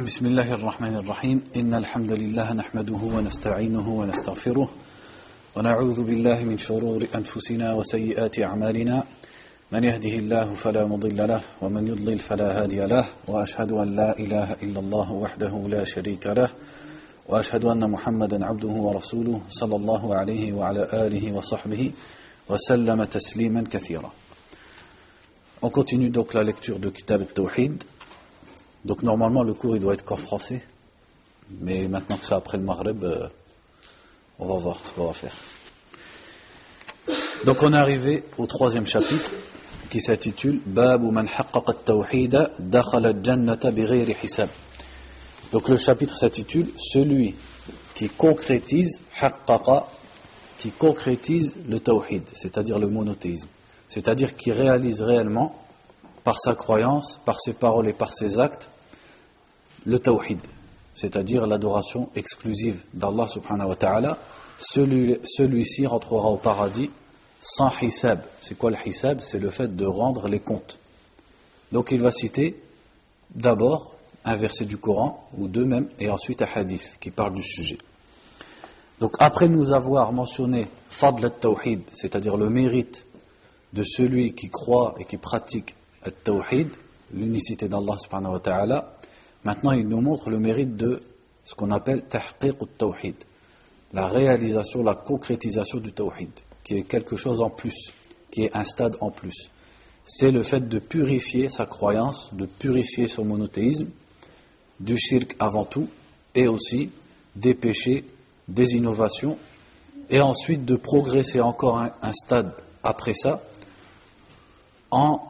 بسم الله الرحمن الرحيم. إن الحمد لله نحمده ونستعينه ونستغفره ونعوذ بالله من شرور أنفسنا وسيئات أعمالنا. من يهده الله فلا مضل له ومن يضلل فلا هادي له وأشهد أن لا إله إلا الله وحده لا شريك له وأشهد أن محمدا عبده ورسوله صلى الله عليه وعلى آله وصحبه وسلم تسليما كثيرا. On continue donc la lecture de Kitab al-Tawhid. Donc normalement le cours il doit être qu'en français. Mais maintenant que c'est après le Maghreb, euh, on va voir ce qu'on va faire. Donc on est arrivé au troisième chapitre qui s'intitule Babu man at-tawhid dakhala al-jannata bighayri hisab. Donc le chapitre s'intitule Celui qui concrétise haqqaqa qui concrétise le tawhid, c'est-à-dire le monothéisme c'est-à-dire qui réalise réellement, par sa croyance, par ses paroles et par ses actes, le tawhid, c'est-à-dire l'adoration exclusive d'Allah subhanahu wa ta'ala, celui-ci rentrera au paradis sans hisab. C'est quoi le hisab? C'est le fait de rendre les comptes. Donc il va citer d'abord un verset du Coran, ou deux même, et ensuite un hadith qui parle du sujet. Donc après nous avoir mentionné fadl al-tawhid, c'est-à-dire le mérite de celui qui croit et qui pratique tawhid, l'unicité d'Allah subhanahu wa ta'ala, maintenant il nous montre le mérite de ce qu'on appelle tahqiq tawhid la réalisation, la concrétisation du tawhid, qui est quelque chose en plus, qui est un stade en plus. C'est le fait de purifier sa croyance, de purifier son monothéisme, du shirk avant tout, et aussi des péchés, des innovations, et ensuite de progresser encore un, un stade après ça, en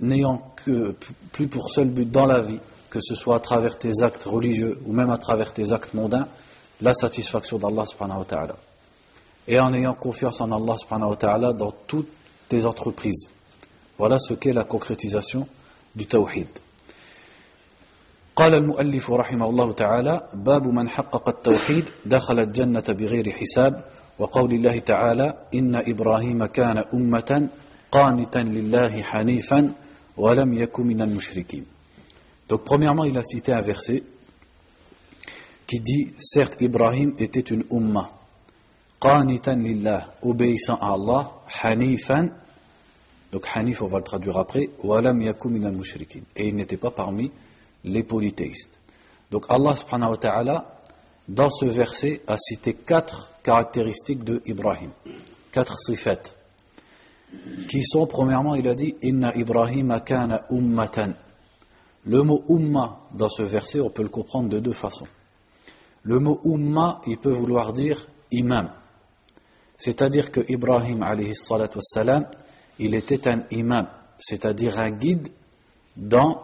n'ayant que plus pour seul but dans la vie, que ce soit à travers tes actes religieux ou même à travers tes actes mondains, la satisfaction d'Allah subhanahu wa ta'ala. Et en ayant confiance en Allah subhanahu wa ta'ala dans toutes tes entreprises. Voilà ce qu'est la concrétisation du tawhid. قال المؤلف رحمه الله تعالى باب من حقق التوحيد دخل الجنة بغير حساب وقول الله تعالى إن إبراهيم كان أمة donc premièrement il a cité un verset qui dit certes Ibrahim était une umma qanitan lillah obéissant à Allah hanifan. Donc hanif on va le traduire après walam et il n'était pas parmi les polythéistes. Donc Allah subhanahu wa ta'ala dans ce verset a cité quatre caractéristiques de Ibrahim quatre sifat qui sont, premièrement, il a dit Inna Ibrahim kana ummatan. Le mot umma dans ce verset, on peut le comprendre de deux façons. Le mot umma, il peut vouloir dire imam. C'est-à-dire que Ibrahim, wassalam, il était un imam, c'est-à-dire un guide dans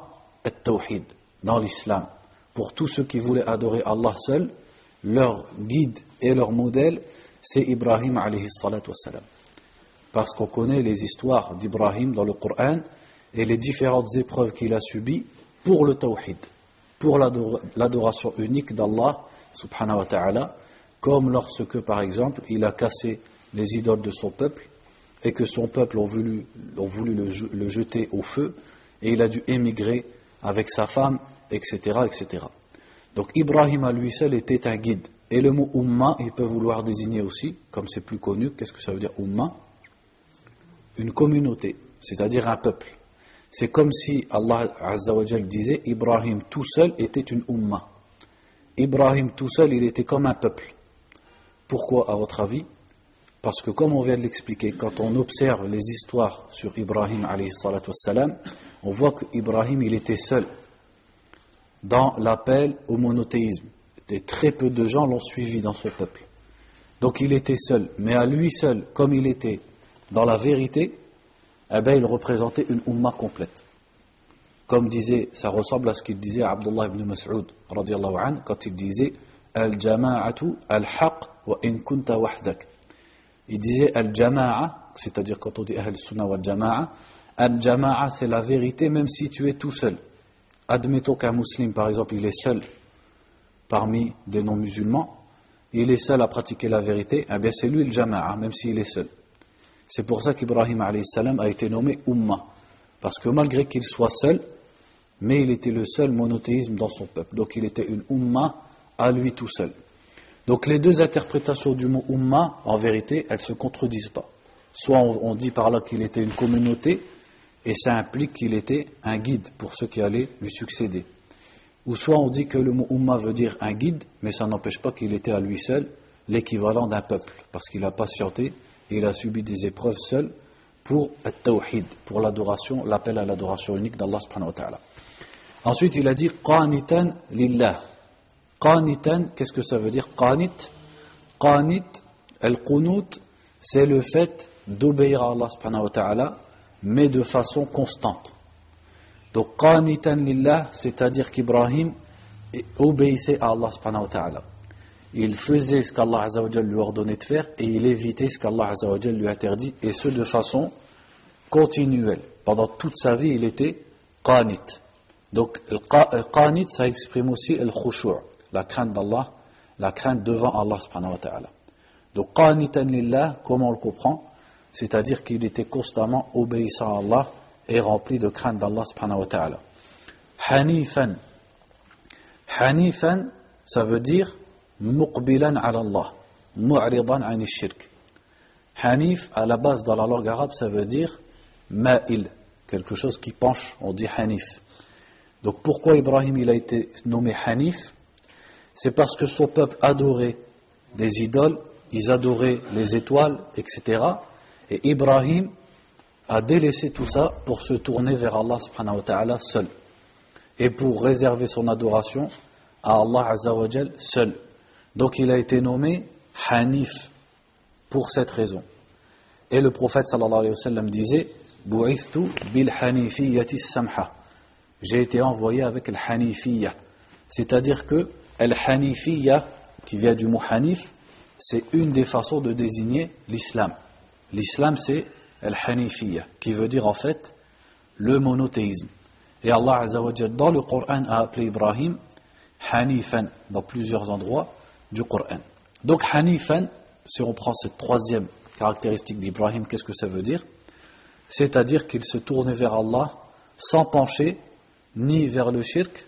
l'islam. Pour tous ceux qui voulaient adorer Allah seul, leur guide et leur modèle, c'est Ibrahim alayhi wassalam parce qu'on connaît les histoires d'Ibrahim dans le Coran et les différentes épreuves qu'il a subies pour le tawhid, pour l'adoration unique d'Allah subhanahu wa ta'ala, comme lorsque par exemple il a cassé les idoles de son peuple et que son peuple ont voulu, voulu le, jeter au feu et il a dû émigrer avec sa femme, etc. etc. Donc Ibrahim à lui seul était un guide. Et le mot Umma, il peut vouloir désigner aussi, comme c'est plus connu, qu'est-ce que ça veut dire Umma? Une communauté, c'est-à-dire un peuple. C'est comme si Allah Azzawajal disait Ibrahim tout seul était une umma. Ibrahim tout seul, il était comme un peuple. Pourquoi, à votre avis? Parce que, comme on vient de l'expliquer, quand on observe les histoires sur Ibrahim, wassalam, on voit qu'Ibrahim, il était seul dans l'appel au monothéisme. Et très peu de gens l'ont suivi dans ce peuple. Donc il était seul. Mais à lui seul, comme il était dans la vérité, eh bien, il représentait une umma complète. Comme disait, ça ressemble à ce qu'il disait Abdullah ibn Mas'ud quand il disait Al-jama'atu al-haq wa in kunta wahdak. Il disait Al-jama'a, c'est-à-dire quand on dit Ahl-sunnah wa al-jama'a, Al-jama'a c'est la vérité même si tu es tout seul. Admettons qu'un musulman par exemple il est seul parmi des non-musulmans, il est seul à pratiquer la vérité, eh bien c'est lui le jama'a, même s'il est seul. C'est pour ça qu'Ibrahim a été nommé Umma. Parce que malgré qu'il soit seul, mais il était le seul monothéisme dans son peuple. Donc il était une umma à lui tout seul. Donc les deux interprétations du mot umma, en vérité, elles ne se contredisent pas. Soit on, dit par là qu'il était une communauté, et ça implique qu'il était un guide pour ceux qui allaient lui succéder. Ou soit on dit que le mot umma veut dire un guide, mais ça n'empêche pas qu'il était à lui seul l'équivalent d'un peuple, parce qu'il a patienté et il a subi des épreuves seul pour tawhid, pour l'adoration, l'appel à l'adoration unique d'Allah subhanahu wa ta'ala. Ensuite, il a dit qanitan lillah. Qanitan, qu'est-ce que ça veut dire Qanit? Qanit, al-qunut, c'est le fait d'obéir à Allah subhanahu wa ta'ala, mais de façon constante. Donc, qanitan lillah, c'est-à-dire qu'Ibrahim obéissait à Allah subhanahu wa ta'ala. Il faisait ce qu'Allah lui ordonnait de faire et il évitait ce qu'Allah lui interdit, et ce de façon continuelle. Pendant toute sa vie, il était qanit. Donc, le qanit, ça exprime aussi le khushu', la crainte d'Allah, la crainte devant Allah subhanahu wa ta'ala. Donc, qanitan lillah, comment on le comprend? C'est-à-dire qu'il était constamment obéissant à Allah et rempli de crainte d'Allah subhanahu wa. Hanifan. Hanifan, ça veut dire muqbilan ala Allah, mu'ridan an. Hanif, à la base dans la langue arabe, ça veut dire ma'il, quelque chose qui penche, on dit hanif. Donc pourquoi Ibrahim il a été nommé Hanif? C'est parce que son peuple adorait des idoles, ils adoraient les étoiles, etc. Et Ibrahim a délaissé tout ça pour se tourner vers Allah subhanahu wa ta'ala seul. Et pour réserver son adoration à Allah azawajal seul. Donc il a été nommé Hanif pour cette raison. Et le prophète sallallahu alayhi wa sallam disait bil samha j'ai été envoyé avec le hanifiyya. C'est-à-dire que le hanifiyya, qui vient du mot hanif, c'est une des façons de désigner l'islam. L'islam, c'est le hanifiyya, qui veut dire en fait le monothéisme. Et Allah dans le Coran, a appelé Ibrahim hanifan, dans plusieurs endroits du Coran. Donc hanifan, si on prend cette troisième caractéristique d'Ibrahim, qu'est-ce que ça veut dire? C'est-à-dire qu'il se tournait vers Allah sans pencher ni vers le shirk,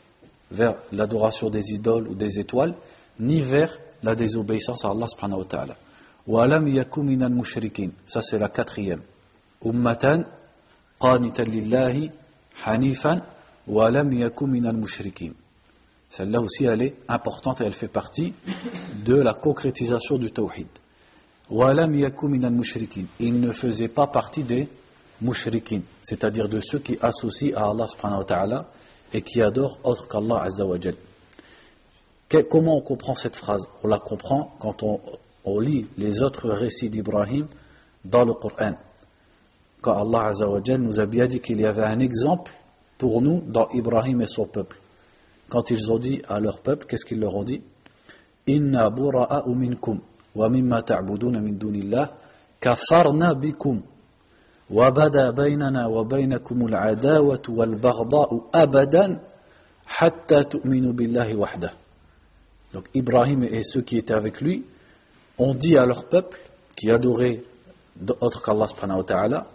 vers l'adoration des idoles ou des étoiles, ni vers la désobéissance à Allah subhanahu wa ta'ala. Minal mushrikin. Ça c'est la quatrième. Hanifan walam yakum minal mushrikin. Celle-là aussi elle est importante et elle fait partie de la concrétisation du tawhid. Il ne faisait pas partie des mushrikin, c'est-à-dire de ceux qui associent à Allah subhanahu wa ta'ala et qui adorent autre qu'Allah azza wa Comment on comprend cette phrase? On la comprend quand on, lit les autres récits d'Ibrahim dans le Coran. Quand Allah azza wa nous a bien dit qu'il y avait un exemple pour nous dans Ibrahim et son peuple quand ils ont dit à leur peuple, qu'est-ce qu'ils leur ont dit? Inna bura'a minkum wa mimma ta'buduna min dunillah kafarna bikum wa bada baynana wa baynakum al-adawatu wal-baghda'u abadan hatta tu'minu billahi wahda. Donc Ibrahim et ceux qui étaient avec lui ont dit à leur peuple qui adorait autre qu'Allah subhanahu wa ta'ala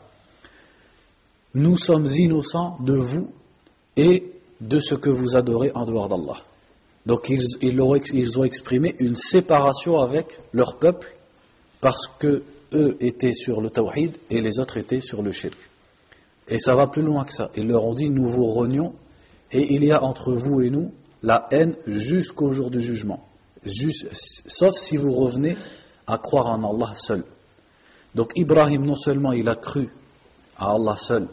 nous sommes innocents de vous et de ce que vous adorez en dehors d'Allah. Donc ils, ils, ont, exprimé une séparation avec leur peuple parce que eux étaient sur le tawhid et les autres étaient sur le shirk. Et ça va plus loin que ça. Ils leur ont dit, nous vous renions et il y a entre vous et nous la haine jusqu'au jour du jugement. sauf si vous revenez à croire en Allah seul. Donc Ibrahim, non seulement il a cru à Allah seul,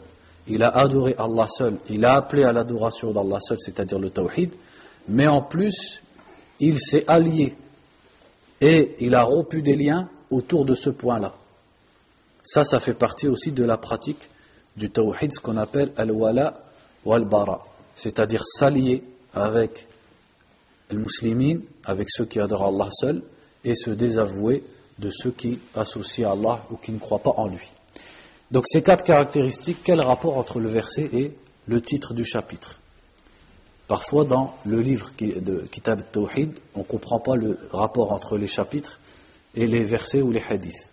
il a adoré Allah seul, il a appelé à l'adoration d'Allah seul, c'est-à-dire le tawhid, mais en plus, il s'est allié et il a rompu des liens autour de ce point-là. Ça, ça fait partie aussi de la pratique du tawhid, ce qu'on appelle al-wala ou al-bara, c'est-à-dire s'allier avec les musulmans, avec ceux qui adorent Allah seul, et se désavouer de ceux qui associent Allah ou qui ne croient pas en lui. Donc ces quatre caractéristiques, quel rapport entre le verset et le titre du chapitre? Parfois dans le livre de Kitab Tawhid, on ne comprend pas le rapport entre les chapitres et les versets ou les hadiths.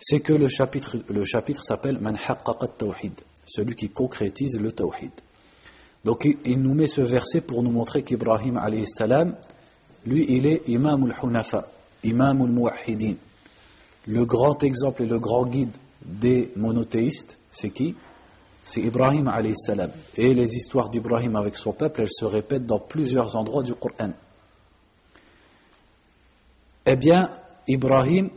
C'est que le chapitre, le chapitre s'appelle Man Tawhid, celui qui concrétise le Tawhid. Donc il, nous met ce verset pour nous montrer qu'Ibrahim salam, lui il est imam al-hunafa, imam al-muwahhidin. Le grand exemple et le grand guide des monothéistes, c'est qui? C'est Ibrahim alayhi salam. Et les histoires d'Ibrahim avec son peuple, elles se répètent dans plusieurs endroits du Coran. Eh bien, Ibrahim,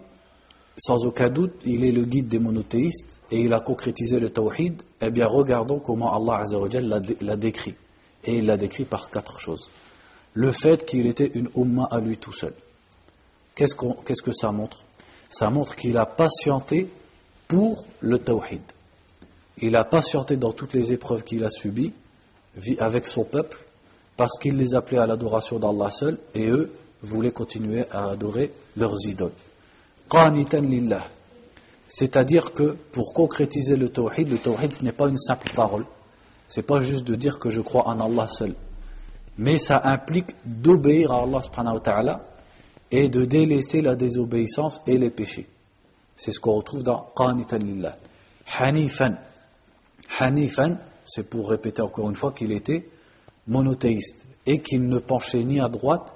sans aucun doute, il est le guide des monothéistes et il a concrétisé le tawhid. Eh bien, regardons comment Allah l'a décrit. Et il l'a décrit par quatre choses. Le fait qu'il était une umma à lui tout seul. Qu'est-ce que ça montre? Ça montre qu'il a patienté pour le tawhid. Il a patienté dans toutes les épreuves qu'il a subies avec son peuple parce qu'il les appelait à l'adoration d'Allah seul et eux voulaient continuer à adorer leurs idoles. Qanitan lillah. C'est-à-dire que pour concrétiser le tawhid, le tawhid ce n'est pas une simple parole. C'est pas juste de dire que je crois en Allah seul. Mais ça implique d'obéir à Allah subhanahu wa ta'ala et de délaisser la désobéissance et les péchés. C'est ce qu'on retrouve dans Qanitan lillah. Hanifan. Hanifan, c'est pour répéter encore une fois qu'il était monothéiste et qu'il ne penchait ni à droite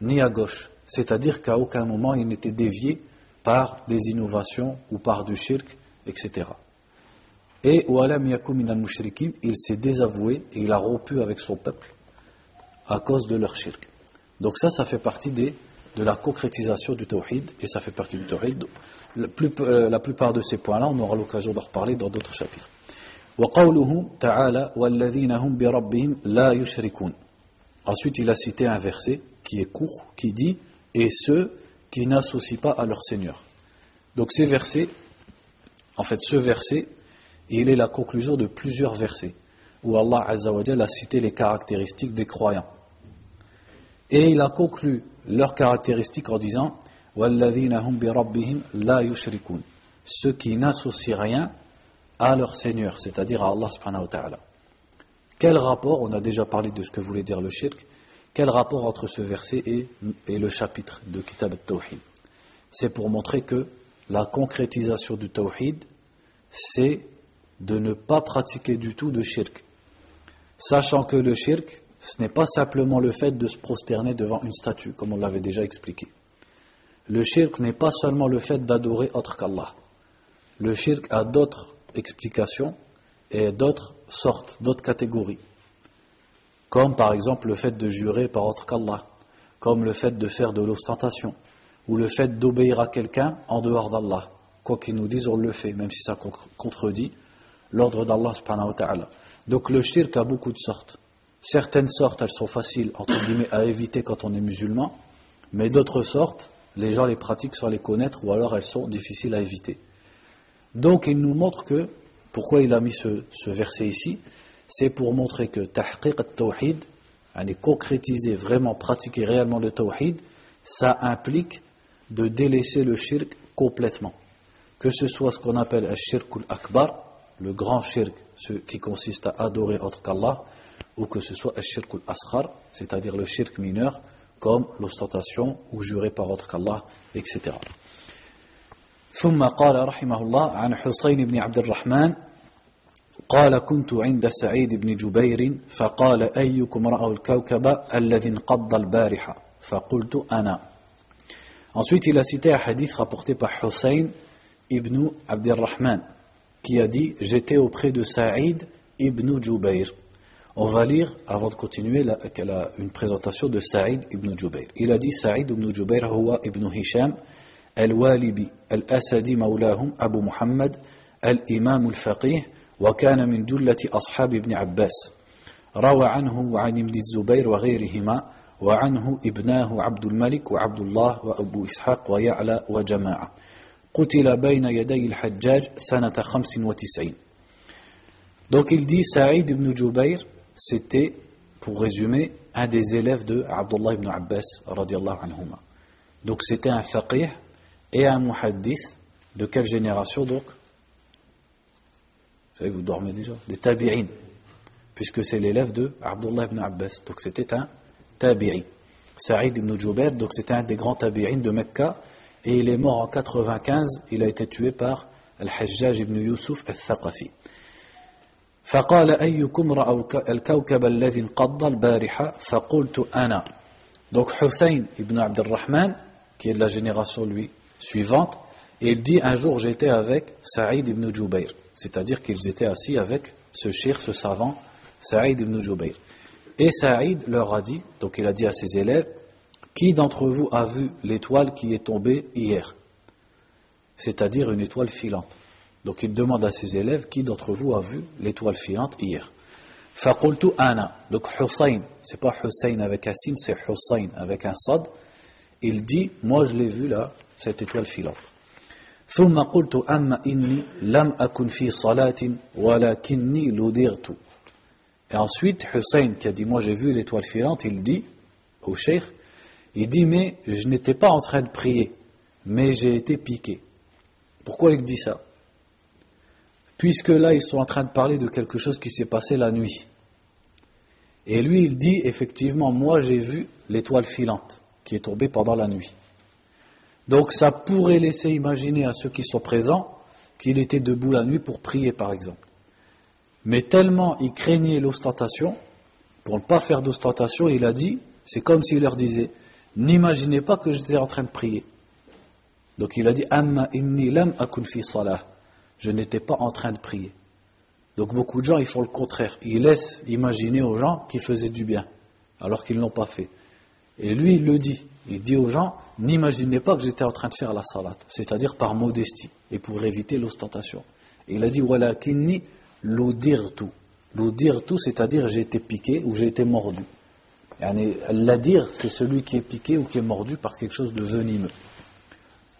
ni à gauche. C'est-à-dire qu'à aucun moment il n'était dévié par des innovations ou par du shirk, etc. Et il s'est désavoué et il a rompu avec son peuple à cause de leur shirk. Donc ça, ça fait partie des, de la concrétisation du tawhid et ça fait partie du tawhid. La, euh, la plupart de ces points-là, on aura l'occasion d'en reparler dans d'autres chapitres. Ensuite, il a cité un verset qui est court, qui dit Et ceux qui n'associent pas à leur Seigneur. Donc, ces versets, en fait, ce verset, il est la conclusion de plusieurs versets où Allah a cité les caractéristiques des croyants. Et il a conclu leurs caractéristiques en disant Ceux qui n'associent rien à leur Seigneur, c'est-à-dire à Allah subhanahu wa ta'ala. Quel rapport, on a déjà parlé de ce que voulait dire le shirk, quel rapport entre ce verset et, le chapitre de Kitab al-Tawhid C'est pour montrer que la concrétisation du Tawhid, c'est de ne pas pratiquer du tout de shirk. Sachant que le shirk, ce n'est pas simplement le fait de se prosterner devant une statue, comme on l'avait déjà expliqué. Le shirk n'est pas seulement le fait d'adorer autre qu'Allah. Le shirk a d'autres explications et d'autres sortes, d'autres catégories. Comme par exemple le fait de jurer par autre qu'Allah, comme le fait de faire de l'ostentation, ou le fait d'obéir à quelqu'un en dehors d'Allah. Quoi qu'il nous dise, on le fait, même si ça contredit l'ordre d'Allah. Donc le shirk a beaucoup de sortes. Certaines sortes, elles sont faciles, entre guillemets, à éviter quand on est musulman, mais d'autres sortes, les gens les pratiquent sans les connaître, ou alors elles sont difficiles à éviter. Donc il nous montre que pourquoi il a mis ce, verset ici C'est pour montrer que tahqiq al-tawhid, concrétiser, vraiment pratiquer réellement le tawhid, ça implique de délaisser le shirk complètement. Que ce soit ce qu'on appelle le shirk al-akbar, le grand shirk, ce qui consiste à adorer autre qu'Allah, ou que ce soit le shirk al-asghar, c'est-à-dire le shirk mineur, comme l'ostentation ou jurer par autre qu'Allah, etc. ثم قال رحمه الله عن حسين بن عبد الرحمن قال كنت عند سعيد بن جبير فقال أيكم رأى الكوكب الذي انقض البارحة فقلت أنا Ensuite, il a cité un hadith rapporté par Hussein ibn Abdirrahman qui a dit J'étais auprès de Saïd ibn Jubayr. On va lire, avant de continuer, la, la, une présentation de Saïd ibn Jubayr. Il a dit Saïd ibn Jubayr, huwa ibn Hisham, الوالبي الأسدي مولاهم أبو محمد الإمام الفقيه وكان من جلة أصحاب ابن عباس روى عنه وعن ابن الزبير وغيرهما وعنه ابناه عبد الملك وعبد الله وأبو إسحاق ويعلى وجماعة قتل بين يدي الحجاج سنة خمس وتسعين Donc il dit Saïd ibn Jubayr, c'était, pour résumer, un des élèves de Abdullah ibn Abbas radiallahu anhuma. Donc c'était un faqih et un muhaddith de quelle génération donc? Vous savez, vous dormez déjà Des tabi'in, puisque c'est l'élève de Abdullah ibn Abbas. Donc c'était un tabi'i. Saïd ibn Jubair, donc c'était un des grands tabi'in de Mecca, et il est mort en 95, il a été tué par Al-Hajjaj ibn Yusuf al-Thaqafi. فقال أيكم رأى الكوكب الذي انقض البارحة فقلت أنا Donc Hussein ibn Abd al-Rahman, qui est de la génération lui suivante, il dit un jour j'étais avec Saïd ibn Jubayr, c'est-à-dire qu'ils étaient assis avec ce shir, ce savant, Saïd ibn Jubayr. Et Saïd leur a dit, donc il a dit à ses élèves, qui d'entre vous a vu l'étoile qui est tombée hier C'est-à-dire une étoile filante. Donc il demande à ses élèves, qui d'entre vous a vu l'étoile filante hier Faqultu ana. Donc Hussein, c'est pas Hussein avec un sin, c'est Hussein avec un sad. Il dit, moi je l'ai vu là, cette étoile filante. ثم قلت أما إني لم أكن في صلاة ولكني لدغت Et ensuite, Hussein qui a dit, moi j'ai vu l'étoile filante, il dit au cheikh, il dit, mais je n'étais pas en train de prier, mais j'ai été piqué. Pourquoi il dit ça Puisque là ils sont en train de parler de quelque chose qui s'est passé la nuit. Et lui il dit effectivement moi j'ai vu l'étoile filante qui est tombée pendant la nuit. Donc ça pourrait laisser imaginer à ceux qui sont présents qu'il était debout la nuit pour prier par exemple. Mais tellement il craignait l'ostentation, pour ne pas faire d'ostentation, il a dit, c'est comme s'il leur disait, n'imaginez pas que j'étais en train de prier. Donc il a dit, Amma inni lam akun fi salah je n'étais pas en train de prier. Donc beaucoup de gens, ils font le contraire. Ils laissent imaginer aux gens qu'ils faisaient du bien, alors qu'ils ne l'ont pas fait. Et lui, il le dit. Il dit aux gens, n'imaginez pas que j'étais en train de faire la salat, c'est-à-dire par modestie, et pour éviter l'ostentation. il a dit, voilà, kinni l'udirtu. tout, c'est-à-dire j'ai été piqué ou j'ai été mordu. L'adir, c'est celui qui est piqué ou qui est mordu par quelque chose de venimeux.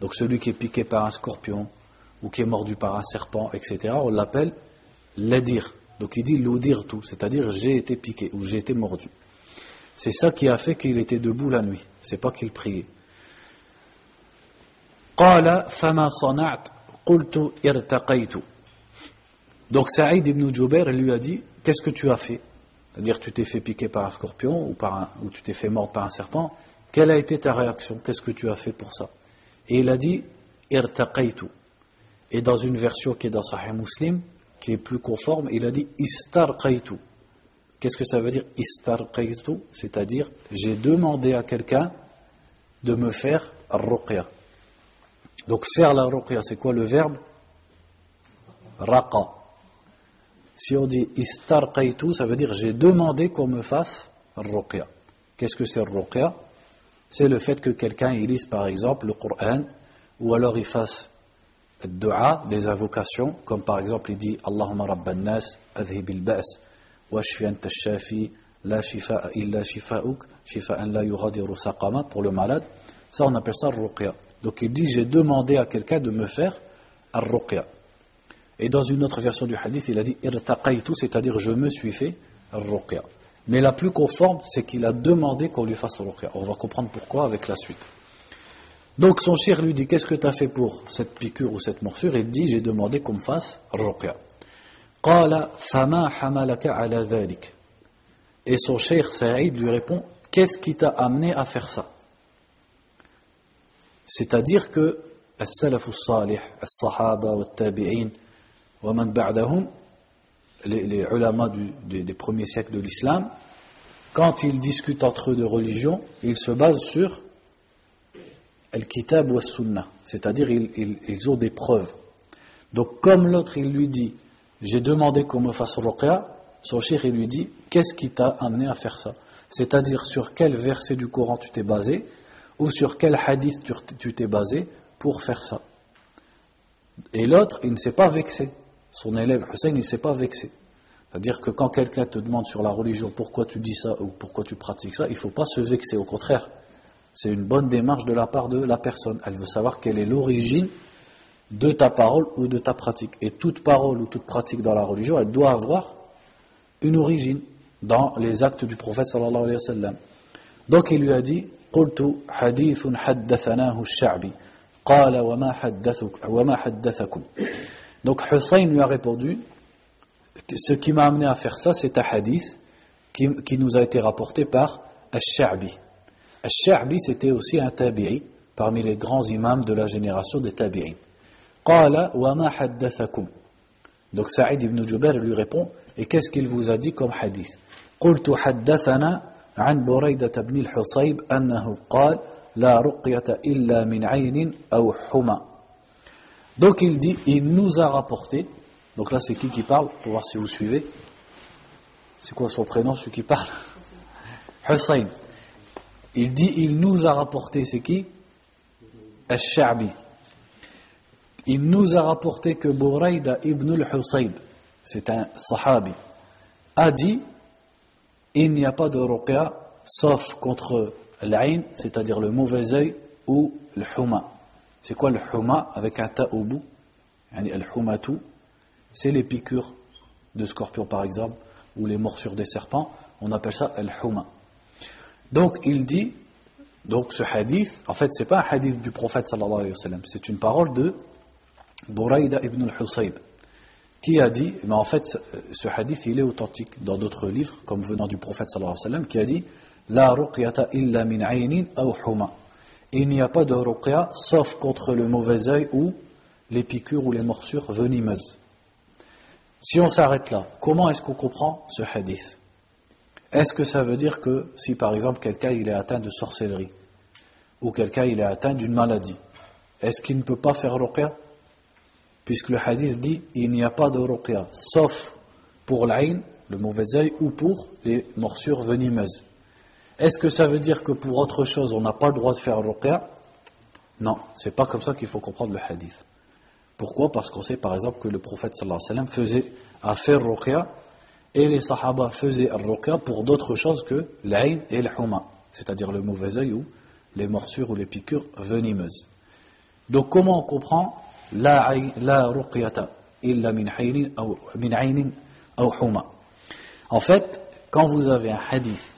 Donc celui qui est piqué par un scorpion, ou qui est mordu par un serpent, etc., on l'appelle l'adir. Donc il dit l'oudir tout, c'est-à-dire j'ai été piqué ou j'ai été mordu. C'est ça qui a fait qu'il était debout la nuit, c'est pas qu'il priait. Donc Saïd ibn Jubair lui a dit Qu'est-ce que tu as fait? C'est-à-dire tu t'es fait piquer par un scorpion ou, par ou tu t'es fait mordre par un serpent. Quelle a été ta réaction? Qu'est-ce que tu as fait pour ça? Et il a dit Irtaqaytu. Et dans une version qui est dans Sahih Muslim, qui est plus conforme, il a dit Istarqaytu. Qu'est-ce que ça veut dire Istarqaytu? C'est-à-dire, j'ai demandé à quelqu'un de me faire ruqya. Donc faire la ruqya, c'est quoi le verbe? Raqa. Si on dit Istarqaytu, ça veut dire j'ai demandé qu'on me fasse ruqya. Qu'est-ce que c'est ruqya C'est le fait que quelqu'un lise par exemple le Coran, ou alors il fasse dua, des invocations, comme par exemple il dit Allahumma rabban nas, adhib il-ba's, washfi anta shafi, la shifa'a illa shifa'uk, shifa'an la yughadiru saqama, pour le malade, ça on appelle ça ruqya. Donc il dit j'ai demandé à quelqu'un de me faire ar-ruqya. Et dans une autre version du hadith, il a dit irtaqaytu, c'est-à-dire je me suis fait ar-ruqya. Mais la plus conforme, c'est qu'il a demandé qu'on lui fasse ruqya. On va comprendre pourquoi avec la suite. Donc son cher lui dit Qu'est-ce que tu as fait pour cette piqûre ou cette morsure Il dit J'ai demandé qu'on me fasse ruqya. Et son cher Saïd lui répond Qu'est-ce qui t'a amené à faire ça C'est-à-dire que السلف الصالح الصحابة والتابعين ومن بعدهم les, les ulama du, des, des premiers siècles de l'islam quand ils discutent entre eux de religion ils se basent sur al-kitab wa sunnah, c'est-à-dire ils, ont des preuves. Donc comme l'autre il lui dit j'ai demandé qu'on me fasse ruqya, son cher il lui dit qu'est-ce qui t'a amené à faire ça? C'est-à-dire sur quel verset du Coran tu t'es basé ou sur quel hadith tu t'es basé pour faire ça? Et l'autre il ne s'est pas vexé. Son élève Hussein il ne s'est pas vexé. C'est-à-dire que quand quelqu'un te demande sur la religion pourquoi tu dis ça ou pourquoi tu pratiques ça, il ne faut pas se vexer. Au contraire, c'est une bonne démarche de la part de la personne. Elle veut savoir quelle est l'origine de ta parole ou de ta pratique. Et toute parole ou toute pratique dans la religion, elle doit avoir une origine dans les actes du prophète sallallahu alayhi wa sallam. Donc il lui a dit قلت حديث حدثناه الشعبي قال وما حدثك وما حدثكم Donc Hussein lui a répondu ce qui m'a amené à faire ça c'est un hadith qui, qui nous a été rapporté par Al-Sha'bi Al-Sha'bi, c'était aussi un tabi'i, parmi les grands imams de la génération des tabi'in. Qala wa ma haddathakum. Donc Saïd ibn Jubair lui répond, Et qu'est-ce qu'il vous a dit comme hadith قلت حدثنا عن بريدة بن الحصيب أنه قال لا رقية إلا من عين أو حمى Donc il dit, il nous a rapporté, donc là c'est qui qui parle, pour voir si vous suivez. C'est quoi son prénom, celui qui parle Hussein. Il dit, il nous a rapporté, c'est qui? Al-Sha'bi. Il nous a rapporté que Bouraïda ibn al-Husayb, c'est un sahabi, a dit, il n'y a pas de ruqya sauf contre l'aïn, c'est-à-dire le mauvais œil, ou le. C'est quoi le huma avec un ta au bout? C'est les piqûres de scorpions par exemple, ou les morsures des serpents, on appelle ça le huma. Donc il dit, donc ce hadith, en fait c'est pas un hadith du prophète sallallahu alayhi wa sallam, c'est une parole de Buraïda ibn al-Husayb, qui a dit, mais en fait ce hadith il est authentique dans d'autres livres, comme venant du prophète sallallahu alayhi wa sallam, qui a dit, La ruqyata illa min aynin aw huma il n'y a pas de ruqya sauf contre le mauvais œil ou les piqûres ou les morsures venimeuses. Si on s'arrête là, comment est-ce qu'on comprend ce hadith? Est-ce que ça veut dire que si par exemple quelqu'un il est atteint de sorcellerie ou quelqu'un il est atteint d'une maladie, est-ce qu'il ne peut pas faire ruqya? Puisque le hadith dit il n'y a pas de ruqya sauf pour l'aïn, le mauvais œil, ou pour les morsures venimeuses. Est-ce que ça veut dire que pour autre chose, on n'a pas le droit de faire ruqya? Non, c'est pas comme ça qu'il faut comprendre le hadith. Pourquoi? Parce qu'on sait par exemple que le prophète sallallahu alayhi wa sallam faisait à faire ruqya et les sahaba faisaient ruqya pour d'autres choses que l'aïn et le huma, c'est-à-dire le mauvais œil ou les morsures ou les piqûres venimeuses. Donc comment on comprend la, ruqyata illa min aynin ou huma? En fait, quand vous avez un hadith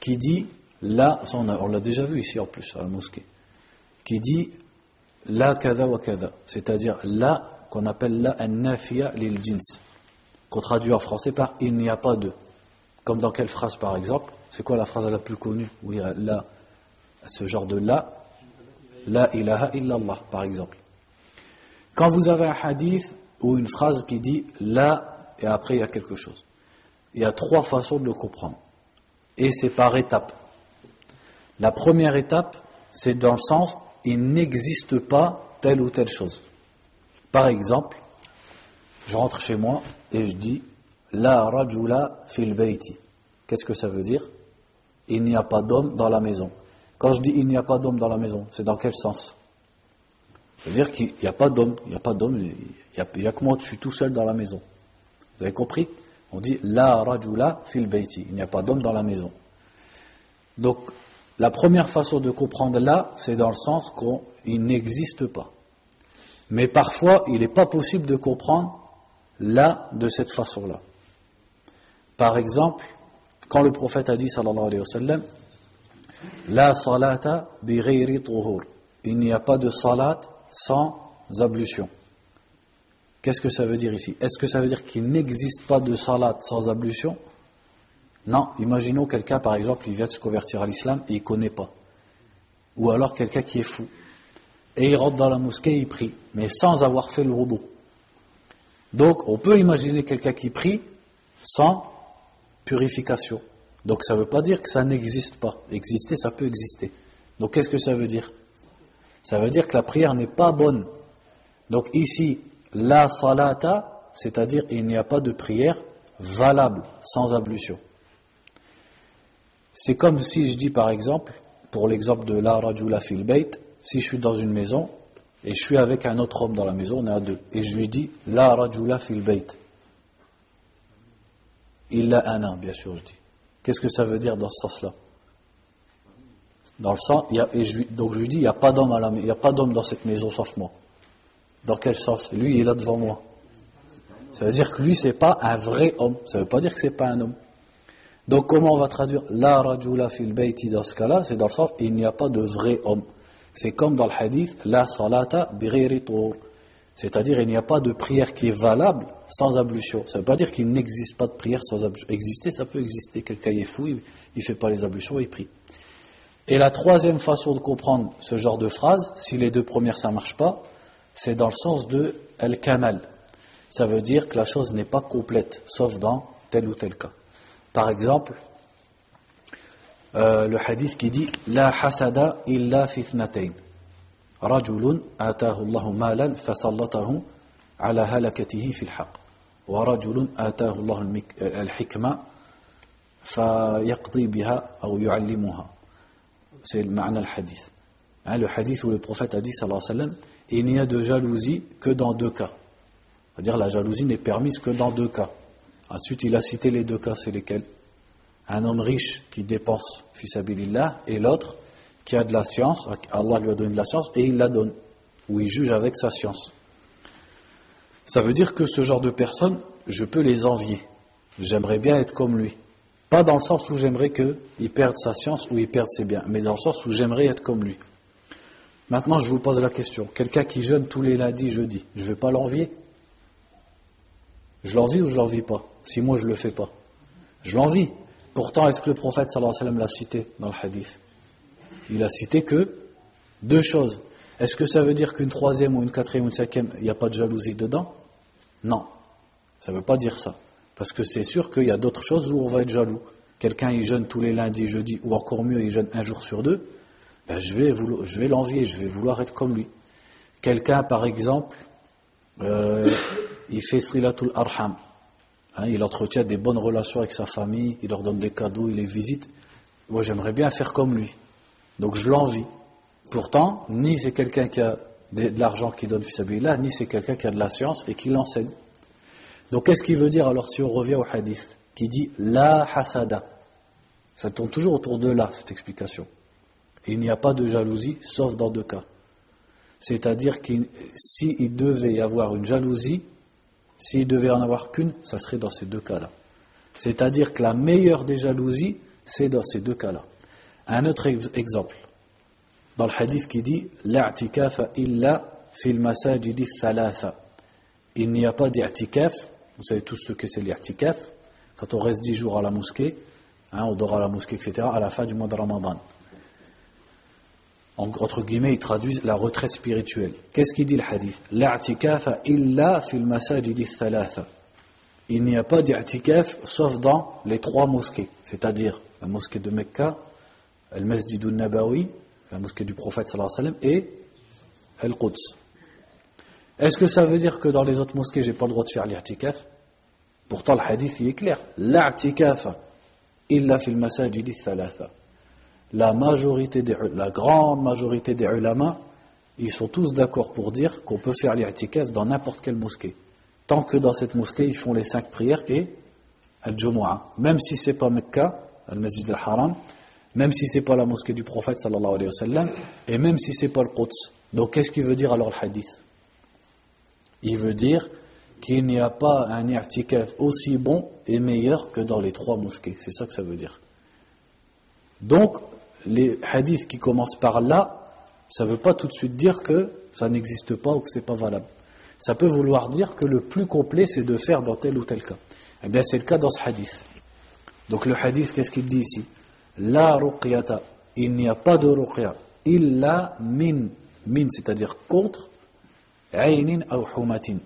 qui dit là, on l'a déjà vu ici en plus à la mosquée, qui dit la kada wa kada, c'est-à-dire là qu'on appelle la an-nafiya lil jins, qu'on traduit en français par il n'y a pas de. Comme dans quelle phrase par exemple C'est quoi la phrase la plus connue Oui, là, ce genre de là, la ilaha illallah par exemple. Quand vous avez un hadith ou une phrase qui dit là et après il y a quelque chose, il y a trois façons de le comprendre et c'est par étapes. La première étape, c'est dans le sens, il n'existe pas telle ou telle chose. Par exemple, je rentre chez moi et je dis La rajula fil. Qu'est-ce que ça veut dire? Il n'y a pas d'homme dans la maison. Quand je dis il n'y a pas d'homme dans la maison, c'est dans quel sens? Ça veut dire qu'il n'y a pas d'homme, il n'y a pas d'homme, il n'y a, que moi, je suis tout seul dans la maison. Vous avez compris? On dit la rajula fil. Il n'y a pas d'homme dans la maison. Donc, la première façon de comprendre là, c'est dans le sens qu'il n'existe pas. Mais parfois, il n'est pas possible de comprendre là de cette façon-là. Par exemple, quand le prophète a dit, sallallahu alayhi wa sallam, La salata bi tuhur. Il n'y a pas de salat sans ablution. Qu'est-ce que ça veut dire ici? Est-ce que ça veut dire qu'il n'existe pas de salat sans ablution? Non. Imaginons quelqu'un, par exemple, il vient de se convertir à l'islam et il ne connaît pas. Ou alors quelqu'un qui est fou. Et il rentre dans la mosquée et il prie, mais sans avoir fait le wudu. Donc, on peut imaginer quelqu'un qui prie sans purification. Donc, ça ne veut pas dire que ça n'existe pas. Exister, ça peut exister. Donc, qu'est-ce que ça veut dire? Ça veut dire que la prière n'est pas bonne. Donc, ici, la salata, c'est-à-dire il n'y a pas de prière valable sans ablution. C'est comme si je dis par exemple, pour l'exemple de la rajula fil si je suis dans une maison et je suis avec un autre homme dans la maison, on est à deux, et je lui dis la rajula fil bait. Il a un an, bien sûr, je dis. Qu'est-ce que ça veut dire dans ce sens-là? Dans le sens, et je, donc je lui dis, il n'y a pas d'homme dans cette maison sauf moi. Dans quel sens? Lui, il est là devant moi. Ça veut dire que lui, c'est pas un vrai homme. Ça veut pas dire que c'est pas un homme. Donc, comment on va traduire la rajula fil dans ce cas-là? C'est dans le sens, il n'y a pas de vrai homme. C'est comme dans le hadith, la salata bighayri C'est-à-dire, il n'y a pas de prière qui est valable sans ablution. Ça ne veut pas dire qu'il n'existe pas de prière sans ablution. Exister, ça peut exister. Quelqu'un est fou, il ne fait pas les ablutions, il prie. Et la troisième façon de comprendre ce genre de phrase, si les deux premières ça ne marche pas, c'est dans le sens de al-kamal. ça veut dire que la chose n'est pas complète, sauf dans tel ou tel cas. Par exemple, euh, le hadith qui dit La hasada illa fitnatayn. Rajulun atahu Allahu malan fasallatahu ala halakatihi fil haq. Wa rajulun atahu Allahu euh, al-hikma fayaqdi biha ou yu'allimuha. C'est le ma'na al-hadith. Hein, le hadith où le prophète a dit sallallahu alayhi wa sallam Il n'y a de jalousie que dans deux cas. C'est-à-dire la jalousie n'est permise que dans deux cas. Ensuite, il a cité les deux cas, c'est lesquels? Un homme riche qui dépense fisabilillah et l'autre qui a de la science, Allah lui a donné de la science et il la donne, ou il juge avec sa science. Ça veut dire que ce genre de personnes, je peux les envier. J'aimerais bien être comme lui. Pas dans le sens où j'aimerais qu'il perde sa science ou il perde ses biens, mais dans le sens où j'aimerais être comme lui. Maintenant, je vous pose la question. Quelqu'un qui jeûne tous les lundis, jeudi, je ne vais pas l'envier? Je l'envie ou je l'envie pas? Si moi je ne le fais pas. Je l'envie. Pourtant, est-ce que le prophète sallallahu alayhi wa sallam l'a cité dans le hadith? Il a cité que deux choses. Est-ce que ça veut dire qu'une troisième ou une quatrième ou une cinquième, il n'y a pas de jalousie dedans? Non. Ça ne veut pas dire ça. Parce que c'est sûr qu'il y a d'autres choses où on va être jaloux. Quelqu'un, il jeûne tous les lundis, jeudi, ou encore mieux, il jeûne un jour sur deux, ben je vais, l'envier, je vais vouloir être comme lui. Quelqu'un, par exemple, euh, il fait srilatul arham. Hein, il entretient des bonnes relations avec sa famille, il leur donne des cadeaux, il les visite. Moi, j'aimerais bien faire comme lui. Donc, je l'envie. Pourtant, ni c'est quelqu'un qui a de, l'argent qui donne là, ni c'est quelqu'un qui a de la science et qui l'enseigne. Donc, qu'est-ce qu'il veut dire alors si on revient au hadith qui dit la hasada Ça tourne toujours autour de là, cette explication. il n'y a pas de jalousie, sauf dans deux cas. C'est-à-dire qu'il s'il devait y avoir une jalousie, s'il devait en avoir qu'une, ça serait dans ces deux cas-là. C'est-à-dire que la meilleure des jalousies, c'est dans ces deux cas-là. Un autre exemple, dans le hadith qui dit illa fil masajidi. Il n'y a pas d'i'tikaf, vous savez tous ce que c'est l'i'tikaf, quand on reste dix jours à la mosquée, hein, on dort à la mosquée, etc., à la fin du mois de Ramadan entre guillemets, ils traduisent la retraite spirituelle. Qu'est-ce qu'il dit le hadith? Illa fil thalatha. Il n'y a pas d'i'tikaf sauf dans les trois mosquées, c'est-à-dire la mosquée de Mecca, le masjid nabawi la mosquée du prophète sallallahu alayhi wa sallam, et Al-Quds. Est-ce que ça veut dire que dans les autres mosquées, j'ai pas le droit de faire l'i'tikaf Pourtant, le hadith il est clair. La'tikaf illa fil masajid thalatha la majorité la grande majorité des ulama, ils sont tous d'accord pour dire qu'on peut faire l'i'tikaf dans n'importe quelle mosquée. Tant que dans cette mosquée, ils font les cinq prières et al-Jumu'ah. Même si c'est pas Mecca, al-Masjid al-Haram, même si c'est pas la mosquée du prophète sallallahu alayhi wa sallam, et même si c'est pas le Quds. Donc qu'est-ce qu'il veut dire alors le hadith? Il veut dire qu'il n'y a pas un i'tikaf aussi bon et meilleur que dans les trois mosquées. C'est ça que ça veut dire. Donc, les hadiths qui commencent par là, ça ne veut pas tout de suite dire que ça n'existe pas ou que ce n'est pas valable. Ça peut vouloir dire que le plus complet, c'est de faire dans tel ou tel cas. Eh bien, c'est le cas dans ce hadith. Donc, le hadith, qu'est-ce qu'il dit ici? La ruqyata. Il n'y a pas de ruqya. Illa min. Min, c'est-à-dire contre. Aynin ou humatin.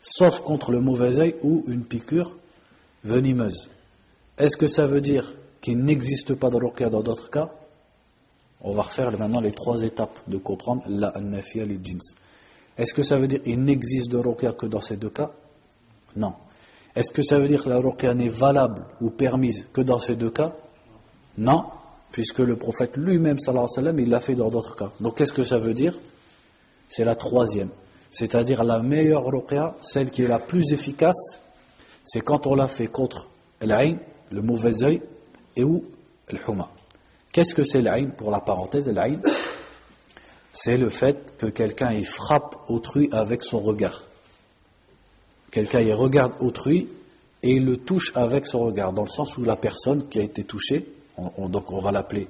Sauf contre le mauvais œil ou une piqûre venimeuse. Est-ce que ça veut dire qu'il n'existe pas de ruqya dans d'autres cas? On va refaire maintenant les trois étapes de comprendre la nafia les. Est-ce que ça veut dire qu'il n'existe de ruqya que dans ces deux cas? Non. Est-ce que ça veut dire que la ruqya n'est valable ou permise que dans ces deux cas? Non, puisque le prophète lui-même, sallallahu alayhi wa sallam, il l'a fait dans d'autres cas. Donc qu'est-ce que ça veut dire? C'est la troisième. C'est-à-dire la meilleure ruqya, celle qui est la plus efficace, c'est quand on l'a fait contre l'aïn, le mauvais œil, et ou le huma. Qu'est-ce que c'est l'aïn Pour la parenthèse, l'aïn, c'est le fait que quelqu'un y frappe autrui avec son regard. Quelqu'un y regarde autrui et il le touche avec son regard, dans le sens où la personne qui a été touchée, donc on va l'appeler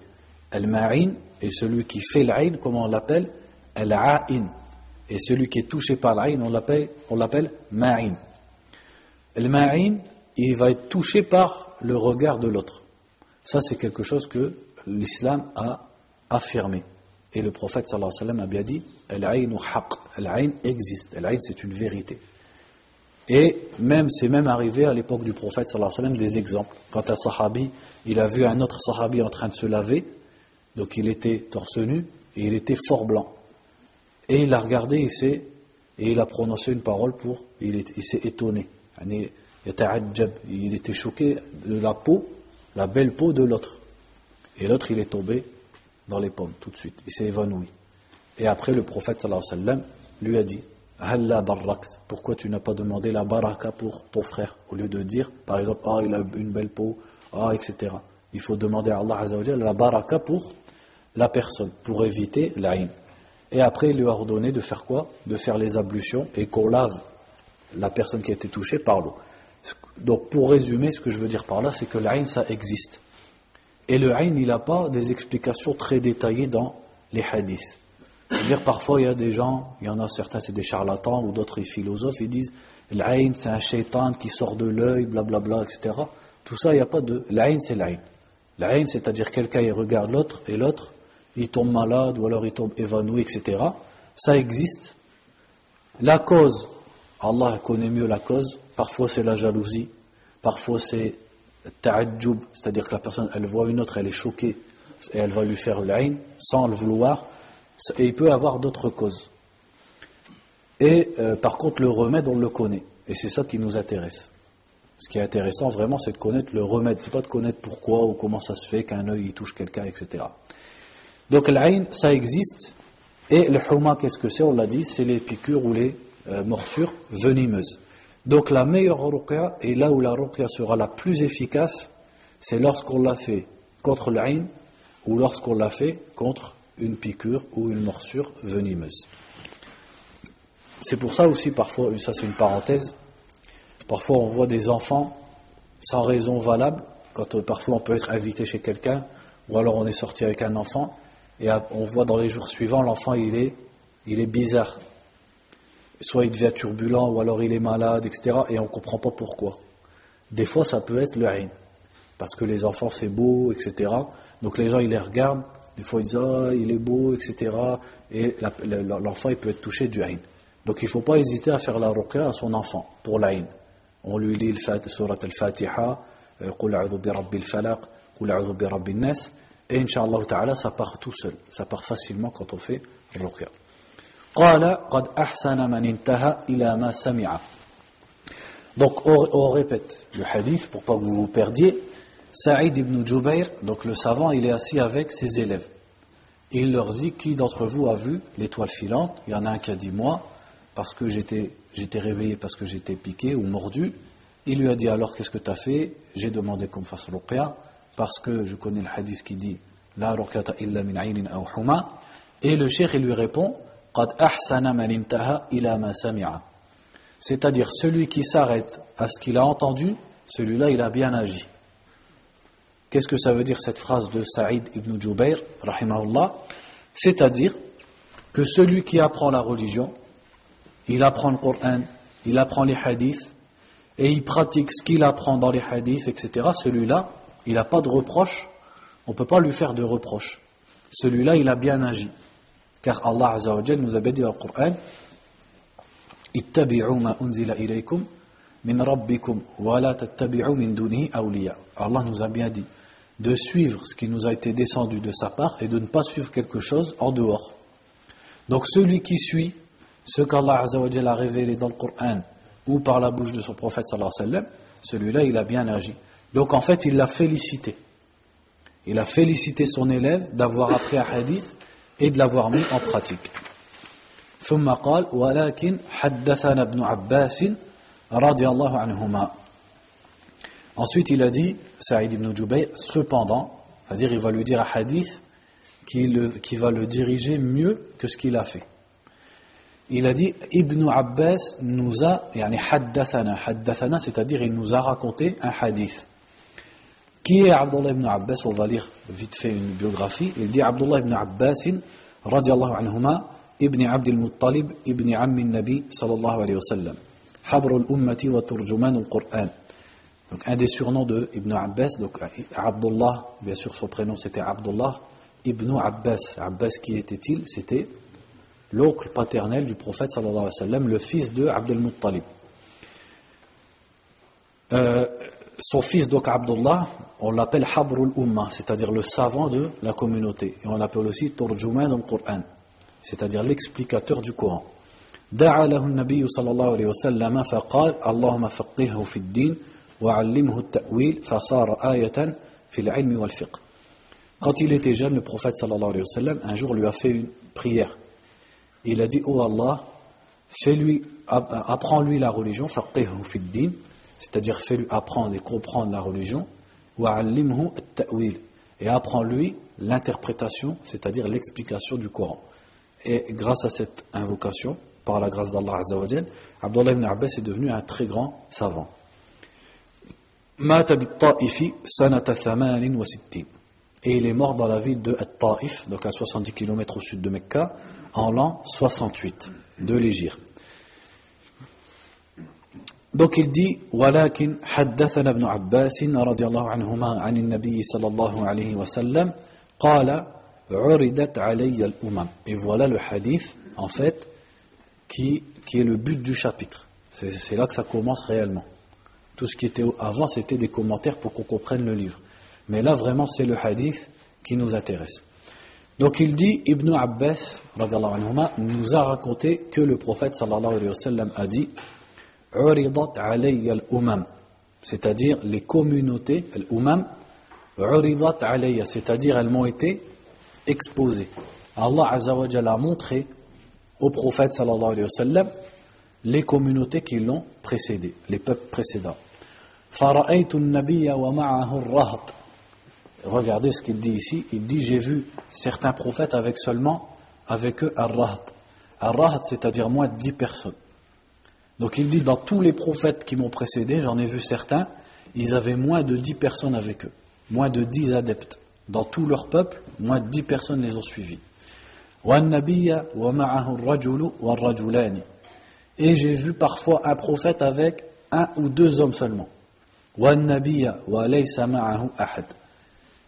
al-ma'in, et celui qui fait l'aïn, comment on l'appelle? Al-a'in. Et celui qui est touché par l'aïn, on l'appelle, ma'in. Al-ma'in, il va être touché par le regard de l'autre. Ça, c'est quelque chose que l'islam a affirmé. Et le prophète sallallahu alayhi a bien dit Al-ayn haq. Al-ayn existe. Al-ayn c'est une vérité. Et même, c'est même arrivé à l'époque du prophète sallallahu alayhi des exemples. Quand un sahabi, il a vu un autre sahabi en train de se laver, donc il était torse nu et il était fort blanc. Et il l'a regardé et, il a prononcé une parole pour, il s'est étonné. Il était choqué de la peau, la belle peau de l'autre. Et l'autre, il est tombé dans les pommes tout de suite. Il s'est évanoui. Et après, le prophète sallallahu alayhi wa sallam lui a dit pourquoi tu n'as pas demandé la baraka pour ton frère Au lieu de dire, par exemple, ah, il a une belle peau, ah, etc. Il faut demander à Allah la baraka pour la personne, pour éviter l'aïn. Et après, il lui a ordonné de faire quoi? De faire les ablutions et qu'on lave la personne qui a été touchée par l'eau. Donc, pour résumer, ce que je veux dire par là, c'est que l'aïn, ça existe. Et le aïn, il n'a pas des explications très détaillées dans les hadiths. C'est-à-dire, parfois, il y a des gens, il y en a certains, c'est des charlatans, ou d'autres, philosophes, ils disent l'aïn, c'est un shaitan qui sort de l'œil, blablabla, etc. Tout ça, il n'y a pas de. L'aïn, c'est l'aïn. L'aïn, c'est-à-dire quelqu'un, il regarde l'autre, et l'autre, il tombe malade, ou alors il tombe évanoui, etc. Ça existe. La cause, Allah connaît mieux la cause. Parfois, c'est la jalousie. Parfois, c'est ta'adjub, c'est-à-dire que la personne, elle voit une autre, elle est choquée, et elle va lui faire l'aïn, sans le vouloir et il peut avoir d'autres causes. Et euh, par contre, le remède, on le connaît. Et c'est ça qui nous intéresse. Ce qui est intéressant vraiment, c'est de connaître le remède. C'est pas de connaître pourquoi ou comment ça se fait qu'un œil touche quelqu'un, etc. Donc l'aïn, ça existe. Et le huma, qu'est-ce que c'est? On l'a dit, c'est les piqûres ou les euh, morsures venimeuses. Donc la meilleure ruqya, et là où la ruqya sera la plus efficace, c'est lorsqu'on l'a fait contre l'aïn ou lorsqu'on l'a fait contre une piqûre ou une morsure venimeuse. C'est pour ça aussi, parfois, ça c'est une parenthèse, parfois on voit des enfants sans raison valable, quand euh, parfois on peut être invité chez quelqu'un, ou alors on est sorti avec un enfant, et on voit dans les jours suivants l'enfant il est, il est bizarre Soit il devient turbulent, ou alors il est malade, etc. Et on ne comprend pas pourquoi. Des fois ça peut être le haïn, parce que les enfants c'est beau, etc. Donc les gens ils les regardent, des fois, ils disent ah, il est beau, etc. Et l'enfant, il peut être touché du haïn. Donc, il ne faut pas hésiter à faire la ruqya à son enfant pour l'haïn. On lui lit le surat al-Fatiha, قل أعوذ برب الفلق, قل أعوذ برب الناس, et Inch'Allah Ta'ala, ça part tout seul. Ça part facilement quand on fait ruqya. قال قد أحسن من انتهى إلى ما سمع. Donc, on, on répète le hadith pour pas que vous vous perdiez. Saïd ibn Jubayr, donc le savant, il est assis avec ses élèves. Et il leur dit Qui d'entre vous a vu l'étoile filante Il y en a un qui a dit Moi, parce que j'étais, réveillé, parce que j'étais piqué ou mordu. Il lui a dit Alors qu'est-ce que tu as fait J'ai demandé qu'on me fasse ruqya, parce que je connais le hadith qui dit La ruqyata illa min aynin aw huma. Et le cheikh, il lui répond c'est-à-dire, celui qui s'arrête à ce qu'il a entendu, celui-là, il a bien agi. Qu'est-ce que ça veut dire cette phrase de Saïd ibn Jubayr, rahimahullah? C'est-à-dire que celui qui apprend la religion, il apprend le Coran, il apprend les hadiths, et il pratique ce qu'il apprend dans les hadiths, etc. Celui-là, il n'a pas de reproche, on ne peut pas lui faire de reproche. Celui-là, il a bien agi. Car Allah Azza wa nous a dit dans le Coran Ittabi'u ma unzila ilaykum min rabbikum wa la tattabi'u min dunihi awliya. Allah nous a bien dit de suivre ce qui nous a été descendu de sa part et de ne pas suivre quelque chose en dehors. Donc celui qui suit ce qu'Allah a révélé dans le Coran ou par la bouche de son prophète celui-là il a bien agi. Donc en fait il l'a félicité. Il a félicité son élève d'avoir appris un hadith et de l'avoir mis en pratique. ثم قال ولكن حدثنا ابن عباس رضي الله عنهما Ensuite, il a dit, Saïd ibn Jubayr, cependant, c'est-à-dire il va lui dire un hadith qui, le, qui va le diriger mieux que ce qu'il a fait. Il a dit, Ibn Abbas nous a, yani haddathana, haddathana, c'est-à-dire il nous a raconté un hadith. Qui est Abdullah ibn Abbas On va lire vite fait une biographie. Il dit Abdullah ibn Abbas, radiallahu anhuma, ibn Abd al-Muttalib, ibn Ammi nabi sallallahu alayhi wa sallam. حبر الأمة وترجمان القرآن donc un des surnoms de Ibn Abbas, donc Abdullah, bien sûr son prénom c'était Abdullah, Ibn Abbas. Abbas qui était-il C'était l'oncle paternel du prophète sallallahu alayhi wa sallam, le fils de Abdel Muttalib. Euh, son fils, donc Abdullah, on l'appelle Habrul Ummah, c'est-à-dire le savant de la communauté. Et on l'appelle aussi Turjuman dans le Coran, c'est-à-dire l'explicateur du Coran. دعا له النبي صلى الله عليه وسلم فقال اللهم فقهه في الدين وعلمه التأويل فصار آية في العلم والفقه Quand il était jeune, le prophète sallallahu alayhi wa sallam, un jour lui a fait une prière. Il a dit, oh Allah, fais-lui, apprends-lui la religion, faqihhu fi din, c'est-à-dire fais-lui apprendre et comprendre la religion, et apprends-lui l'interprétation, c'est-à-dire l'explication du Coran. Et grâce à cette invocation, par la grâce d'Allah Azzawajal, Abdullah ibn Abbas est devenu un très grand savant. Et il est mort dans la ville de At-Ta'if, donc à 70 km au sud de Mecca, en l'an 68 de l'Égypte. Donc il dit ولكن حدثنا ابن عباس رضي الله عنهما عن النبي صلى الله عليه وسلم قال عرضت علي الأمم et voilà le hadith en fait qui, qui est le but du chapitre c'est là que ça commence réellement tout ce qui était avant c'était des commentaires pour qu'on comprenne le livre mais là vraiment c'est le hadith qui nous intéresse donc il dit Ibn Abbas anhuma, nous a raconté que le prophète sallallahu alayhi wa sallam a dit c'est-à-dire les communautés, c'est-à-dire elles m'ont été exposées. Allah Azzawajal a montré au prophète les communautés qui l'ont précédé, les peuples précédents. Regardez ce qu'il dit ici. Il dit J'ai vu certains prophètes avec seulement, avec eux, ar-rahat. Ar-rahat, c'est-à-dire moins de 10 personnes. Donc il dit, dans tous les prophètes qui m'ont précédé, j'en ai vu certains, ils avaient moins de dix personnes avec eux, moins de dix adeptes. Dans tout leur peuple, moins de dix personnes les ont suivis. Et j'ai vu parfois un prophète avec un ou deux hommes seulement.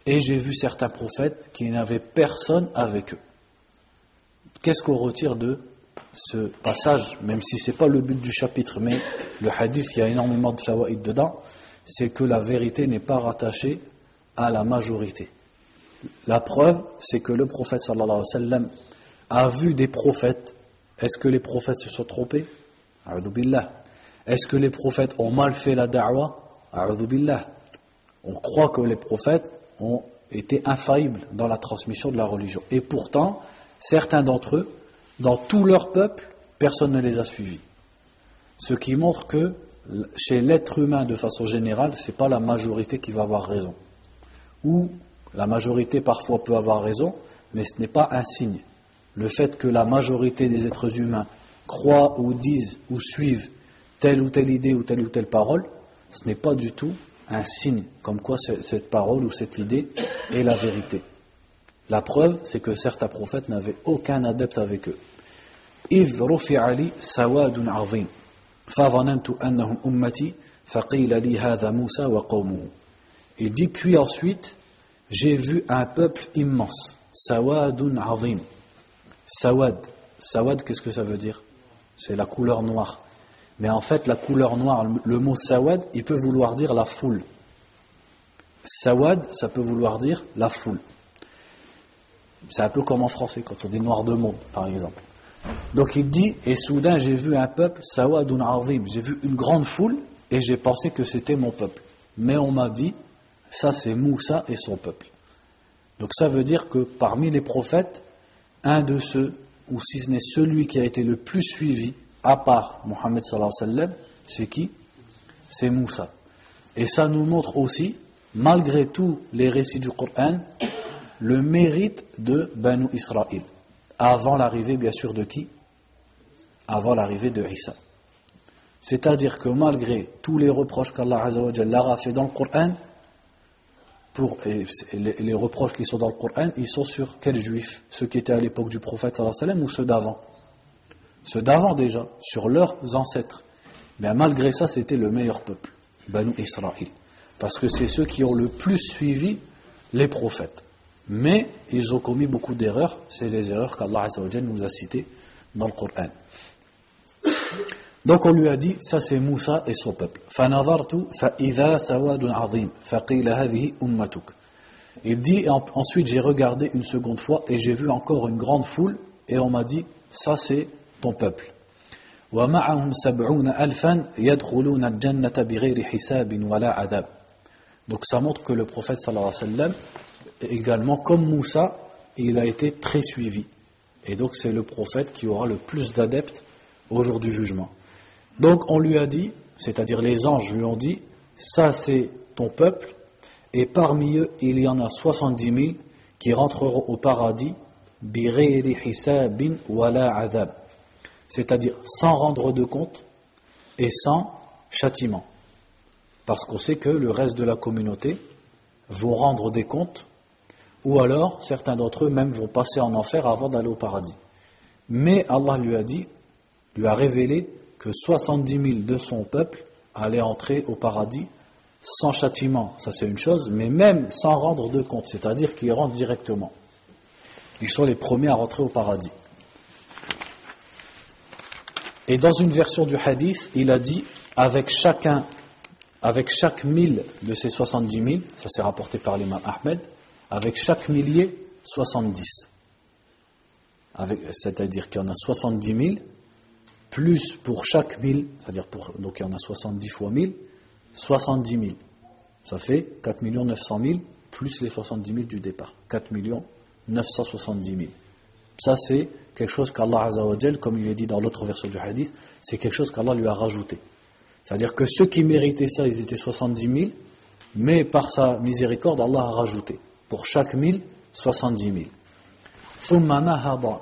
Et j'ai vu certains prophètes qui n'avaient personne avec eux. Qu'est-ce qu'on retire de ce passage, même si ce n'est pas le but du chapitre, mais le hadith, il y a énormément de fawaïd dedans, c'est que la vérité n'est pas rattachée à la majorité. La preuve, c'est que le prophète sallallahu alayhi wa sallam a vu des prophètes. Est-ce que les prophètes se sont trompés? Est-ce que les prophètes ont mal fait la da'wah? On croit que les prophètes ont été infaillibles dans la transmission de la religion. Et pourtant, certains d'entre eux dans tout leur peuple, personne ne les a suivis. Ce qui montre que chez l'être humain de façon générale, ce n'est pas la majorité qui va avoir raison. Ou la majorité parfois peut avoir raison, mais ce n'est pas un signe. Le fait que la majorité des êtres humains croient ou disent ou suivent telle ou telle idée ou telle ou telle parole, ce n'est pas du tout un signe comme quoi cette parole ou cette idée est la vérité. La preuve, c'est que certains prophètes n'avaient aucun adepte avec eux. إذ رفع لي سواد عظيم فظننت أنهم أمتي فقيل لي هذا موسى وقومه Il dit puis ensuite j'ai vu un peuple immense sawadun azim sawad sawad qu'est-ce que ça veut dire c'est la couleur noire mais en fait la couleur noire le mot sawad il peut vouloir dire la foule sawad ça peut vouloir dire la foule c'est un peu comme en français quand on dit noir de monde par exemple donc il dit, et soudain j'ai vu un peuple, Sawadun Azim, j'ai vu une grande foule et j'ai pensé que c'était mon peuple. Mais on m'a dit, ça c'est Moussa et son peuple. Donc ça veut dire que parmi les prophètes, un de ceux, ou si ce n'est celui qui a été le plus suivi, à part Mohammed sallallahu alayhi wa sallam, c'est qui? C'est Moussa. Et ça nous montre aussi, malgré tous les récits du Coran, le mérite de Banu Israël avant l'arrivée bien sûr de qui? Avant l'arrivée de Isa. C'est-à-dire que malgré tous les reproches qu'Allah a fait dans le Coran, pour, les, reproches qui sont dans le Coran, ils sont sur quels juifs? Ceux qui étaient à l'époque du prophète ou ceux d'avant? Ceux d'avant déjà, sur leurs ancêtres. Mais malgré ça, c'était le meilleur peuple, Banu Israël. Parce que c'est ceux qui ont le plus suivi les prophètes. Mais ils ont commis beaucoup d'erreurs, c'est les erreurs qu'Allah nous a citées dans le Coran. Donc on lui a dit, ça c'est Moussa et son peuple. Il dit, ensuite j'ai regardé une seconde fois et j'ai vu encore une grande foule et on m'a dit, ça c'est ton peuple. Donc ça montre que le prophète sallallahu alayhi wa sallam, également comme Moussa, il a été très suivi. Et donc c'est le prophète qui aura le plus d'adeptes au jour du jugement. Donc on lui a dit, c'est-à-dire les anges lui ont dit, ça c'est ton peuple, et parmi eux il y en a 70 000 qui rentreront au paradis, c'est-à-dire sans rendre de compte et sans châtiment. Parce qu'on sait que le reste de la communauté vont rendre des comptes, ou alors certains d'entre eux même vont passer en enfer avant d'aller au paradis. Mais Allah lui a dit, lui a révélé que 70 000 de son peuple allaient entrer au paradis sans châtiment, ça c'est une chose, mais même sans rendre de compte, c'est-à-dire qu'ils rentrent directement. Ils sont les premiers à rentrer au paradis. Et dans une version du hadith, il a dit avec chacun, avec chaque mille de ces 70 000, ça c'est rapporté par l'imam Ahmed, avec chaque millier, 70. C'est-à-dire qu'il y en a 70 000, plus pour chaque mille, c'est-à-dire pour, donc il y en a 70 fois 1000, 70 000. Ça fait 4 900 000 plus les 70 000 du départ. 4 970 000. Ça, c'est quelque chose qu'Allah comme il est dit dans l'autre version du hadith, c'est quelque chose qu'Allah lui a rajouté. C'est-à-dire que ceux qui méritaient ça, ils étaient 70 000, mais par sa miséricorde, Allah a rajouté. Pour chaque mille, 70 000. Thumma nahada.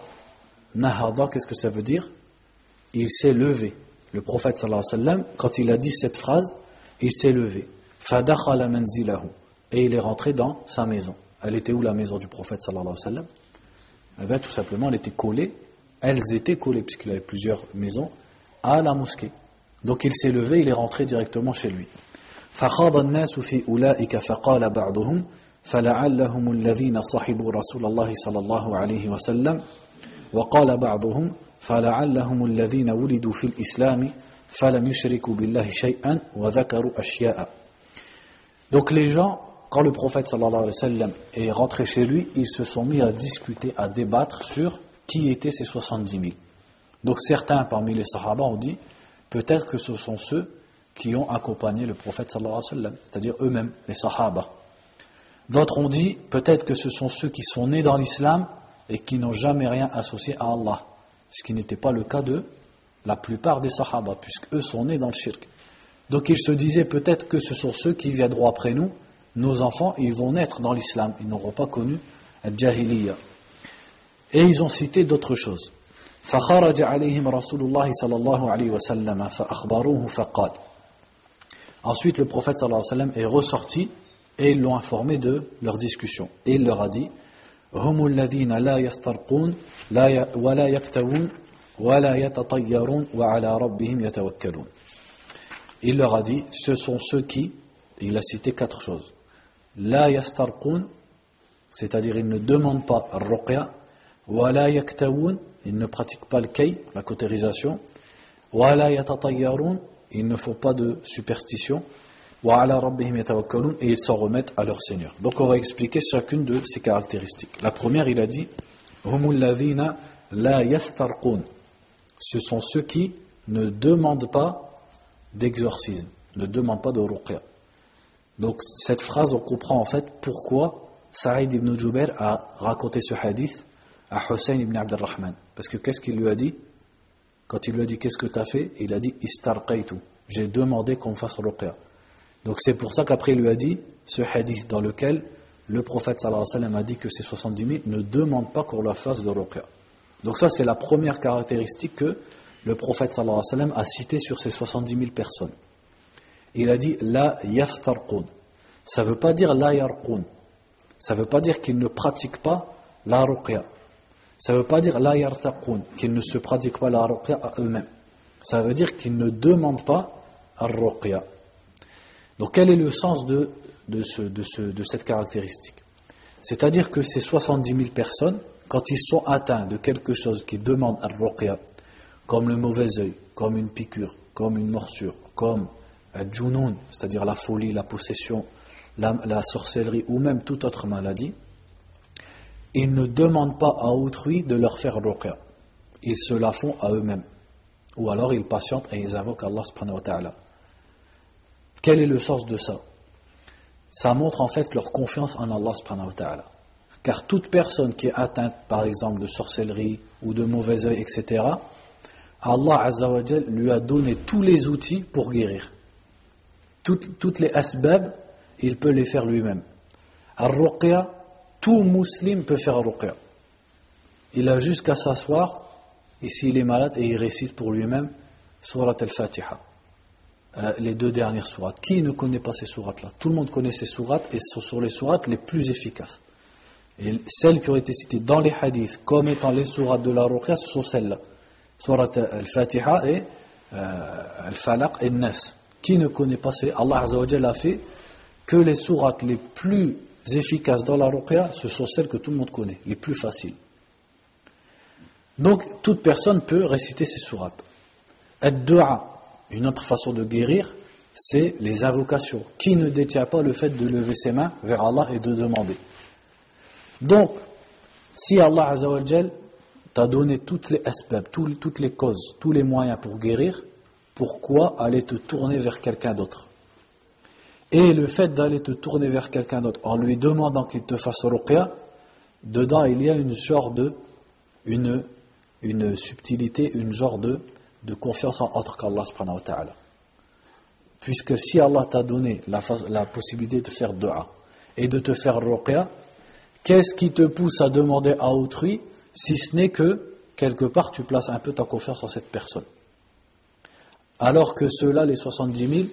Nahada, qu'est-ce que ça veut dire? Il s'est levé. Le prophète sallallahu alayhi wa sallam, quand il a dit cette phrase, il s'est levé. Fadakhala manzilahu. Et il est rentré dans sa maison. Elle était où la maison du prophète sallallahu alayhi wa sallam? Eh bien, tout simplement, elle était collée, elles étaient collées, puisqu'il avait plusieurs maisons, à la mosquée. Donc il s'est levé, il est rentré directement chez lui. فخاض الناس في أولئك فقال بعضهم فلعلهم الذين صحبوا رسول الله صلى الله عليه وسلم وقال بعضهم فلعلهم الذين ولدوا في الإسلام فلم يشركوا بالله شيئا وذكروا أشياء Donc les gens quand le prophète sallallahu alayhi wa sallam est rentré chez lui, ils se sont mis à discuter, à débattre sur qui étaient ces 70 000. Donc certains parmi les sahaba ont dit, peut-être que ce sont ceux qui ont accompagné le prophète sallallahu alayhi wa sallam, c'est-à-dire eux-mêmes, les sahaba. D'autres ont dit, peut-être que ce sont ceux qui sont nés dans l'islam et qui n'ont jamais rien associé à Allah, ce qui n'était pas le cas de la plupart des sahaba, puisque eux sont nés dans le shirk. Donc ils se disaient peut-être que ce sont ceux qui viendront après nous, nos enfants, ils vont naître dans l'islam, ils n'auront pas connu la jahiliya. Et ils ont cité d'autres choses. فخرج عليهم رسول الله صلى الله عليه وسلم فأخبروه فقال Ensuite, le prophète sallallahu alayhi wa sallam est ressorti et ils l'ont informé de leur discussion. Et il leur a dit هم الذين لا يسترقون ولا يكتوون ولا يتطيرون وعلى ربهم يتوكلون Il leur a dit, ce sont ceux qui, il a cité quatre choses. La yastarqun, c'est-à-dire ils ne demandent pas wa la yaktawun, ils ne pratiquent pas le kay, la cautérisation, wa la yatatayyarun, ils ne font pas de superstition, wa rabbihim et ils s'en remettent à leur Seigneur. Donc on va expliquer chacune de ces caractéristiques. La première, il a dit, la. Ce sont ceux qui ne demandent pas d'exorcisme, ne demandent pas de ruqya. Donc cette phrase, on comprend en fait pourquoi Saïd ibn Jubair a raconté ce hadith à Hussein ibn Abdurrahman. Parce que qu'est-ce qu'il lui a dit? Quand il lui a dit qu'est-ce que tu as fait? Il a dit Istarqaytu. J'ai demandé qu'on fasse ruqya. Donc c'est pour ça qu'après il lui a dit ce hadith dans lequel le prophète sallallahu alayhi wa a dit que ces 70 000 ne demandent pas qu'on leur fasse de ruqya. Donc ça c'est la première caractéristique que le prophète sallallahu alayhi wa a cité sur ces 70 000 personnes il a dit la yastarqun. Ça ne veut pas dire la yarqun. Ça ne veut pas dire qu'ils ne pratiquent pas la ruqya. Ça ne veut pas dire la yartaqun, qu'ils ne se pratiquent pas la ruqya à eux-mêmes. Ça veut dire qu'ils ne demandent pas la ruqya. Donc quel est le sens de, de, ce, de, ce, de cette caractéristique? C'est-à-dire que ces 70 000 personnes, quand ils sont atteints de quelque chose qui demande al ruqya, comme le mauvais œil, comme une piqûre, comme une morsure, comme un djounoun, c'est-à-dire la folie, la possession, la, sorcellerie ou même toute autre maladie, ils ne demandent pas à autrui de leur faire ruqya. Ils se la font à eux-mêmes. Ou alors ils patientent et ils invoquent Allah. Quel est le sens de ça? Ça montre en fait leur confiance en Allah. Car toute personne qui est atteinte par exemple de sorcellerie ou de mauvais œil, etc., Allah lui a donné tous les outils pour guérir. Toutes, les asbab, il peut les faire lui-même. Al-Ruqya, tout musulman peut faire Ruqya. Il a juste qu'à s'asseoir, et s'il est malade, et il récite pour lui-même Surat al-Fatiha. Euh, les deux dernières sourates. Qui ne connaît pas ces sourates-là? Tout le monde connaît ces sourates, et ce sont les sourates les plus efficaces. Et celles qui ont été citées dans les hadiths comme étant les sourates de la Ruqya, ce sont celles-là. Surat al-Fatiha et euh, al-Falaq et Nas. Qui ne connaît pas ces? Allah a fait que les sourates les plus efficaces dans la ruqya, ce sont celles que tout le monde connaît, les plus faciles. Donc, toute personne peut réciter ces sourates. Ad-du'a, une autre façon de guérir, c'est les invocations. Qui ne détient pas le fait de lever ses mains vers Allah et de demander? Donc, si Allah Azzawajal t'a donné toutes les aspects, toutes les causes, tous les moyens pour guérir, pourquoi aller te tourner vers quelqu'un d'autre? Et le fait d'aller te tourner vers quelqu'un d'autre en lui demandant qu'il te fasse ruqya, dedans il y a une genre de, une, une subtilité, une genre de, confiance en autre qu'Allah subhanahu ta'ala. Puisque si Allah t'a donné la, la, possibilité de faire dua et de te faire ruqya, qu'est-ce qui te pousse à demander à autrui si ce n'est que quelque part tu places un peu ta confiance en cette personne? Alors que ceux-là, les 70 000,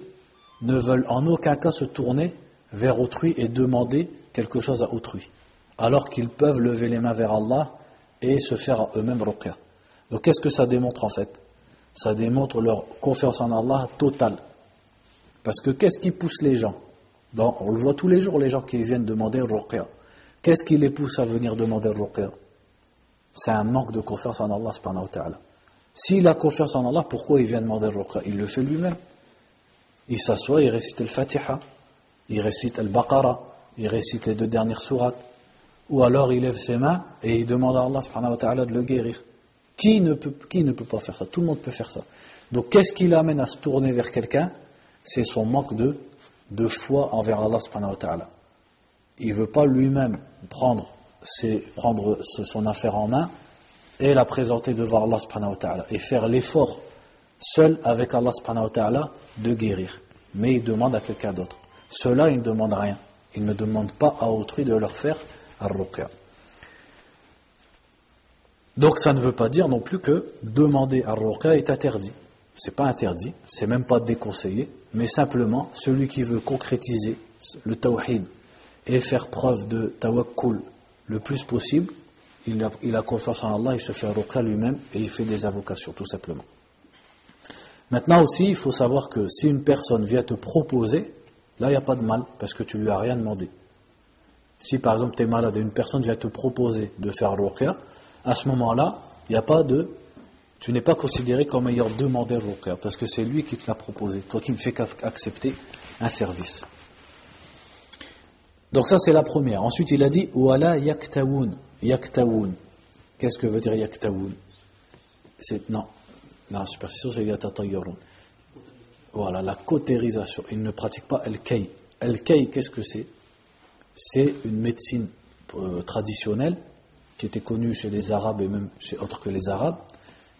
ne veulent en aucun cas se tourner vers autrui et demander quelque chose à autrui. Alors qu'ils peuvent lever les mains vers Allah et se faire eux-mêmes ruqya. Donc qu'est-ce que ça démontre en fait? Ça démontre leur confiance en Allah totale. Parce que qu'est-ce qui pousse les gens? On le voit tous les jours, les gens qui viennent demander ruqya. Qu'est-ce qui les pousse à venir demander ruqya? C'est un manque de confiance en Allah subhanahu wa ta'ala. S'il a confiance en Allah, pourquoi il vient demander ruqya? Il le fait lui-même. Il s'assoit, il récite le Fatiha, il récite le Baqara, il récite les deux dernières sourates. Ou alors il lève ses mains et il demande à Allah subhanahu de le guérir. Qui ne, peut, qui ne peut pas faire ça? Tout le monde peut faire ça. Donc qu'est-ce qui l'amène à se tourner vers quelqu'un? C'est son manque de, de foi envers Allah subhanahu wa ta'ala. Il ne veut pas lui-même prendre c'est prendre son affaire en main et la présenter devant Allah subhanahu et faire l'effort seul avec Allah subhanahu wa ta'ala de guérir. Mais il demande à quelqu'un d'autre. Cela, il ne demande rien. Il ne demande pas à autrui de leur faire ar-ruqya. Donc ça ne veut pas dire non plus que demander ar-ruqya est interdit. C'est pas interdit, c'est même pas déconseillé, mais simplement celui qui veut concrétiser le tawhid et faire preuve de tawakkul le plus possible, il a, confiance en Allah, il se fait ruqya lui-même et il fait des invocations, tout simplement. Maintenant aussi, il faut savoir que si une personne vient te proposer, là, il n'y a pas de mal, parce que tu lui as rien demandé. Si par exemple tu es malade et une personne vient te proposer de faire ruqya, à ce moment-là, il n'y a pas de. Tu n'es pas considéré comme ayant demandé ruqya, parce que c'est lui qui te l'a proposé. Toi, tu ne fais qu'accepter un service. Donc ça c'est la première. Ensuite il a dit wala yaktawun. Yaktawun. Qu'est-ce que veut dire yaktawun? C'est non. La superstition c'est yatatayyarun. Voilà, la cautérisation. Il ne pratique pas el-kay. El-kay, qu'est-ce que c'est? C'est une médecine euh, traditionnelle qui était connue chez les Arabes et même chez autres que les Arabes,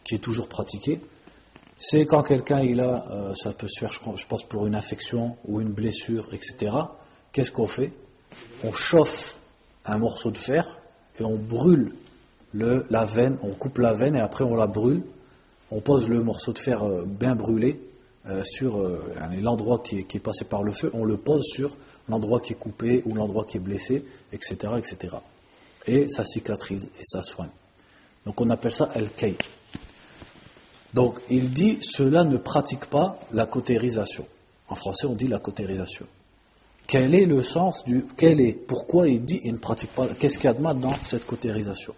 qui est toujours pratiquée. C'est quand quelqu'un il a, euh, ça peut se faire, je pense, pour une infection ou une blessure, etc. Qu'est-ce qu'on fait? On chauffe un morceau de fer et on brûle le, la veine, on coupe la veine et après on la brûle. On pose le morceau de fer euh, bien brûlé euh, sur euh, l'endroit qui, est passé par le feu, on le pose sur l'endroit qui est coupé ou l'endroit qui est blessé, etc., etc. Et ça cicatrise et ça soigne. Donc on appelle ça el-kay. Donc il dit cela ne pratique pas la cautérisation. En français on dit la cautérisation. Quel est le sens du. Quel est, pourquoi il dit il ne pratique pas. Qu'est-ce qu'il y a de mal dans cette cautérisation?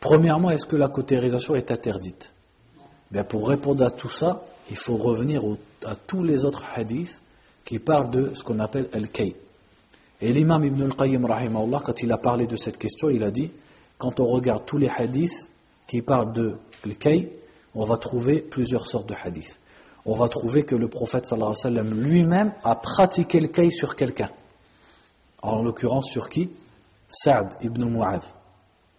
Premièrement, est-ce que la cautérisation est interdite? Bien, pour répondre à tout ça, il faut revenir à tous les autres hadiths qui parlent de ce qu'on appelle al-kay. Et l'imam Ibn al-Qayyim, quand il a parlé de cette question, il a dit quand on regarde tous les hadiths qui parlent de al-kay, on va trouver plusieurs sortes de hadiths. On va trouver que le prophète sallallahu lui-même a pratiqué le kay sur quelqu'un. En l'occurrence, sur qui? Saad ibn Mu'adh.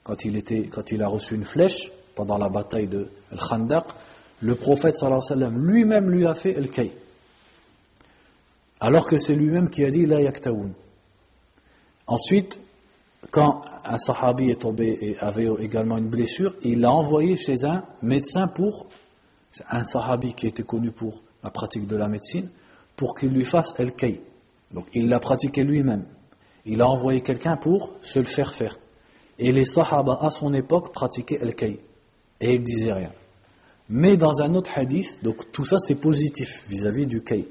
Quand il a reçu une flèche pendant la bataille de Al-Khandaq, le prophète lui-même lui a fait le kay. Alors que c'est lui-même qui a dit la yaktaoun. Ensuite, quand un sahabi est tombé et avait également une blessure, il l'a envoyé chez un médecin pour, un sahabi qui était connu pour la pratique de la médecine, pour qu'il lui fasse el kay. Donc il l'a pratiqué lui-même. Il a envoyé quelqu'un pour se le faire faire. Et les sahaba à son époque pratiquaient el kay. Et ils disaient rien. Mais dans un autre hadith, donc tout ça c'est positif vis-à-vis du kay.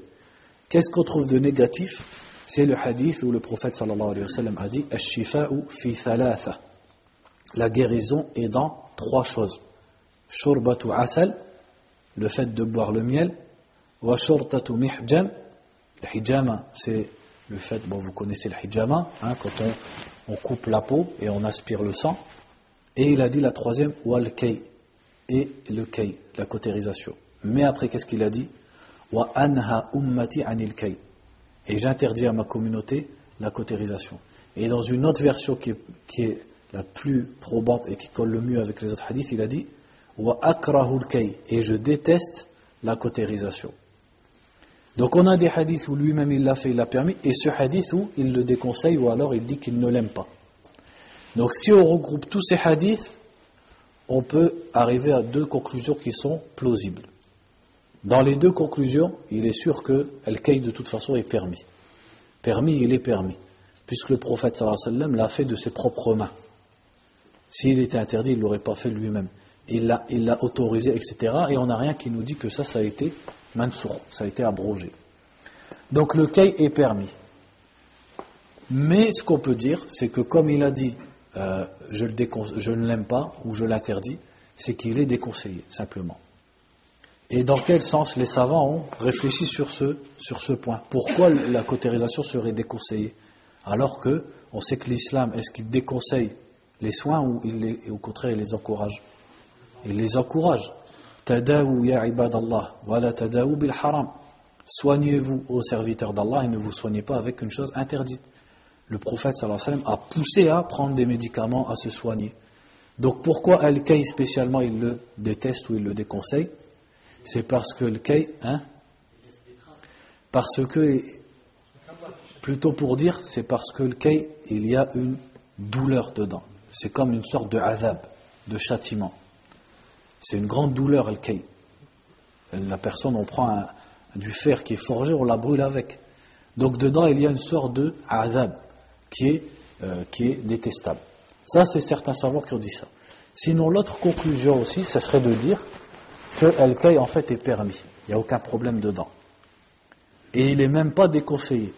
Qu'est-ce qu'on trouve de négatif? C'est le hadith où le prophète sallallahu alayhi wa sallam a dit fi. La guérison est dans trois choses. Shurbatu asal, le fait de boire le miel. Wa shurtatu mihjam. Le hijama, c'est le fait, bon vous connaissez le hijama, hein, quand on, on, coupe la peau et on aspire le sang. Et il a dit la troisième, wal kay, et le kay, la cautérisation. Mais après, qu'est-ce qu'il a dit? Wa anha ummati anil kay. Et j'interdis à ma communauté la cautérisation. Et dans une autre version qui est, la plus probante et qui colle le mieux avec les autres hadiths, il a dit. Et je déteste la cautérisation. Donc on a des hadiths où lui-même il l'a fait, il l'a permis, et ce hadith où il le déconseille ou alors il dit qu'il ne l'aime pas. Donc si on regroupe tous ces hadiths, on peut arriver à deux conclusions qui sont plausibles. Dans les deux conclusions, il est sûr que Al-Kay de toute façon est permis. Permis, il est permis. Puisque le prophète sallallahu alayhi wa l'a fait de ses propres mains. S'il était interdit, il ne l'aurait pas fait lui-même. Il l'a autorisé, etc. Et on n'a rien qui nous dit que ça, ça a été mansour, ça a été abrogé. Donc le kay est permis. Mais ce qu'on peut dire, c'est que comme il a dit euh, je, ne l'aime pas ou je l'interdis, c'est qu'il est déconseillé, simplement. Et dans quel sens les savants ont réfléchi sur ce, point? Pourquoi la cautérisation serait déconseillée? Alors que on sait que l'islam, est-ce qu'il déconseille les soins ou il les, au contraire il les encourage? Il les encourage. Tadawu ya ibadallah, wala tadawu bil haram. Soignez-vous aux serviteurs d'Allah et ne vous soignez pas avec une chose interdite. Le prophète sallallahu alayhi wa sallam a poussé à prendre des médicaments, à se soigner. Donc pourquoi Al-Kay spécialement il le déteste ou il le déconseille? C'est parce que le Kay, hein? Parce que, plutôt pour dire, c'est parce que le Kay, il y a une douleur dedans. C'est comme une sorte de azab, de châtiment. C'est une grande douleur, Al-Kay. La personne, on prend du fer qui est forgé, on la brûle avec. Donc dedans, il y a une sorte de azab qui est, euh, qui est détestable. Ça, c'est certains savants qui ont dit ça. Sinon, l'autre conclusion aussi, ce serait de dire que al en fait est permis. Il n'y a aucun problème dedans. Et il n'est même pas déconseillé.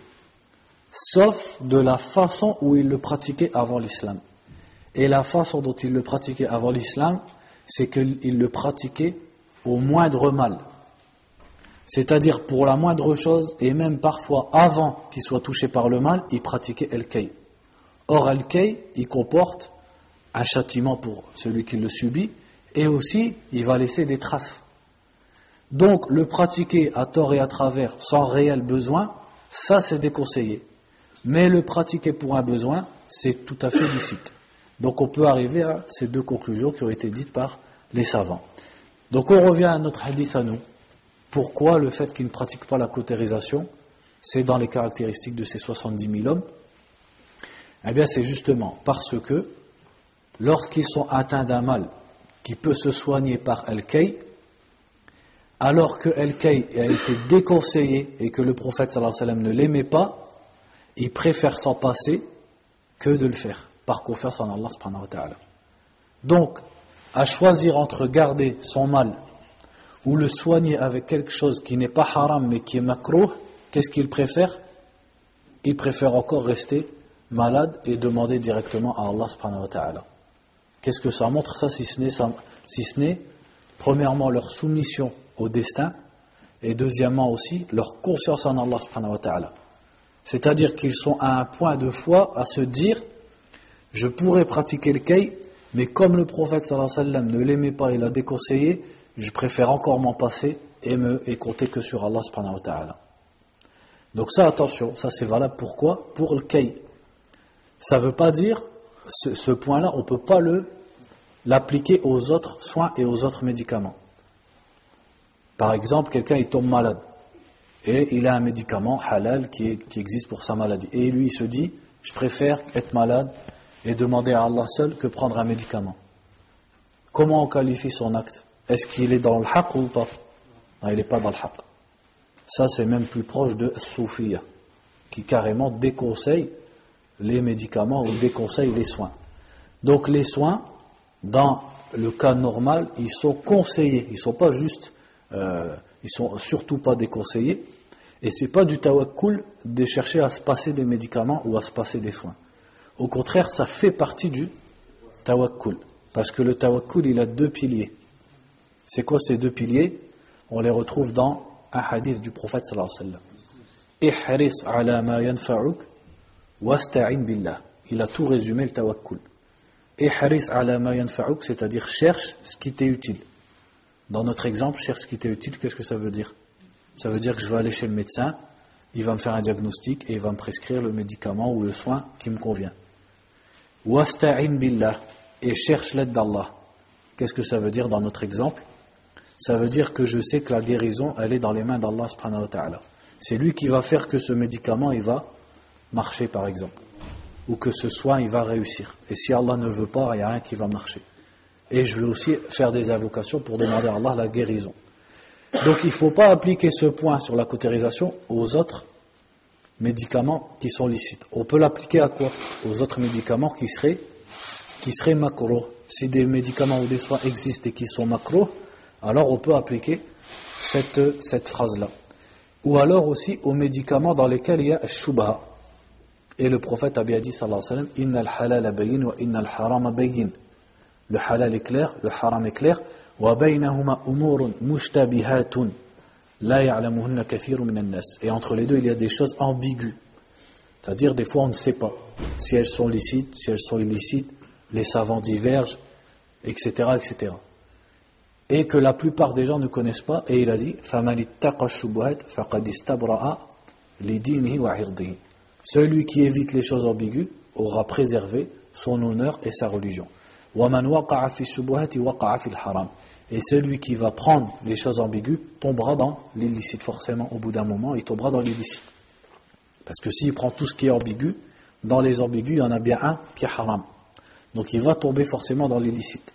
Sauf de la façon où il le pratiquait avant l'islam. Et la façon dont il le pratiquait avant l'islam, c'est qu'il le pratiquait au moindre mal. C'est-à-dire pour la moindre chose, et même parfois avant qu'il soit touché par le mal, il pratiquait El-Kay. Or, El-Kay, il comporte un châtiment pour celui qui le subit, et aussi, il va laisser des traces. Donc, le pratiquer à tort et à travers, sans réel besoin, ça c'est déconseillé. Mais le pratiquer pour un besoin, c'est tout à fait licite. Donc, on peut arriver à ces deux conclusions qui ont été dites par les savants. Donc, on revient à notre hadith à nous. Pourquoi le fait qu'ils ne pratiquent pas la cautérisation, c'est dans les caractéristiques de ces 70 000 hommes? Eh bien, c'est justement parce que lorsqu'ils sont atteints d'un mal qui peut se soigner par El-Kay, alors que El-Kay a été déconseillé et que le prophète sallallahu ne l'aimait pas, ils préfèrent s'en passer que de le faire, par confiance en Allah. Donc, à choisir entre garder son mal ou le soigner avec quelque chose qui n'est pas haram mais qui est makruh, qu'est-ce qu'il préfère? Il préfère encore rester malade et demander directement à Allah subhanahu wa ta'ala. Qu'est-ce que ça montre ça si ce n'est Premièrement, leur soumission au destin, et deuxièmement aussi, leur confiance en Allah subhanahu wa ta'ala. C'est-à-dire qu'ils sont à un point de foi à se dire je pourrais pratiquer le kay, mais comme le prophète sallallahu alayhi wa sallam ne l'aimait pas et l'a déconseillé, je préfère encore m'en passer et, me, compter que sur Allah subhanahu wa ta'ala. Donc ça, attention, ça c'est valable pourquoi? Pour le kay. Ça ne veut pas dire, ce, ce point-là, on ne peut pas l'appliquer aux autres soins et aux autres médicaments. Par exemple, quelqu'un il tombe malade et il a un médicament halal qui, existe pour sa maladie. Et lui il se dit, je préfère être malade et demander à Allah seul que prendre un médicament. Comment on qualifie son acte? Est-ce qu'il est dans le haqq ou pas? Non, il n'est pas dans le haqq. Ça c'est même plus proche de Soufia, qui carrément déconseille les médicaments ou déconseille les soins. Donc les soins, dans le cas normal, ils sont conseillés, ils ne sont pas juste euh, ils sont surtout pas déconseillés. Et c'est pas du tawakkul de chercher à se passer des médicaments ou à se passer des soins. Au contraire, ça fait partie du tawakkul. Parce que le tawakkul, il a deux piliers. C'est quoi ces deux piliers? On les retrouve dans un hadith du prophète sallallahu alayhi wa sallam. Ala billah. Il a tout résumé le tawakkul. Ihris ala ma yanfa'uk, c'est-à-dire cherche ce qui t'est utile. Dans notre exemple, cherche ce qui t'est utile, qu'est-ce que ça veut dire? Ça veut dire que je vais aller chez le médecin, il va me faire un diagnostic et il va me prescrire le médicament ou le soin qui me convient. Wasta'in billah et cherche l'aide d'Allah. Qu'est-ce que ça veut dire dans notre exemple? Ça veut dire que je sais que la guérison, elle est dans les mains d'Allah subhanahu wa ta'ala. C'est lui qui va faire que ce médicament, il va marcher par exemple. Ou que ce soin, il va réussir. Et si Allah ne veut pas, il n'y a rien qui va marcher. Et je vais aussi faire des invocations pour demander à Allah la guérison. Donc il ne faut pas appliquer ce point sur la cautérisation aux autres médicaments qui sont licites. On peut l'appliquer à quoi? Aux autres médicaments qui seraient, qui seraient macro. Si des médicaments ou des soins existent et qui sont macro, alors on peut appliquer cette, cette phrase-là. Ou alors aussi aux médicaments dans lesquels il y a shubha. Et le prophète a bien dit, sallallahu alayhi wa sallam, Inna bayin wa bayin. Le halal est clair, le haram est clair. Et entre les deux, il y a des choses ambiguës. C'est-à-dire, des fois, on ne sait pas si elles sont licites, si elles sont illicites, les savants divergent, etc., etc. Et que la plupart des gens ne connaissent pas, et il a dit Celui qui évite les choses ambiguës aura préservé son honneur et sa religion. Et celui qui va prendre les choses ambiguës tombera dans l'illicite. Forcément, au bout d'un moment, il tombera dans l'illicite. Parce que s'il prend tout ce qui est ambigu, dans les ambigus, il y en a bien un qui est haram. Donc il va tomber forcément dans l'illicite.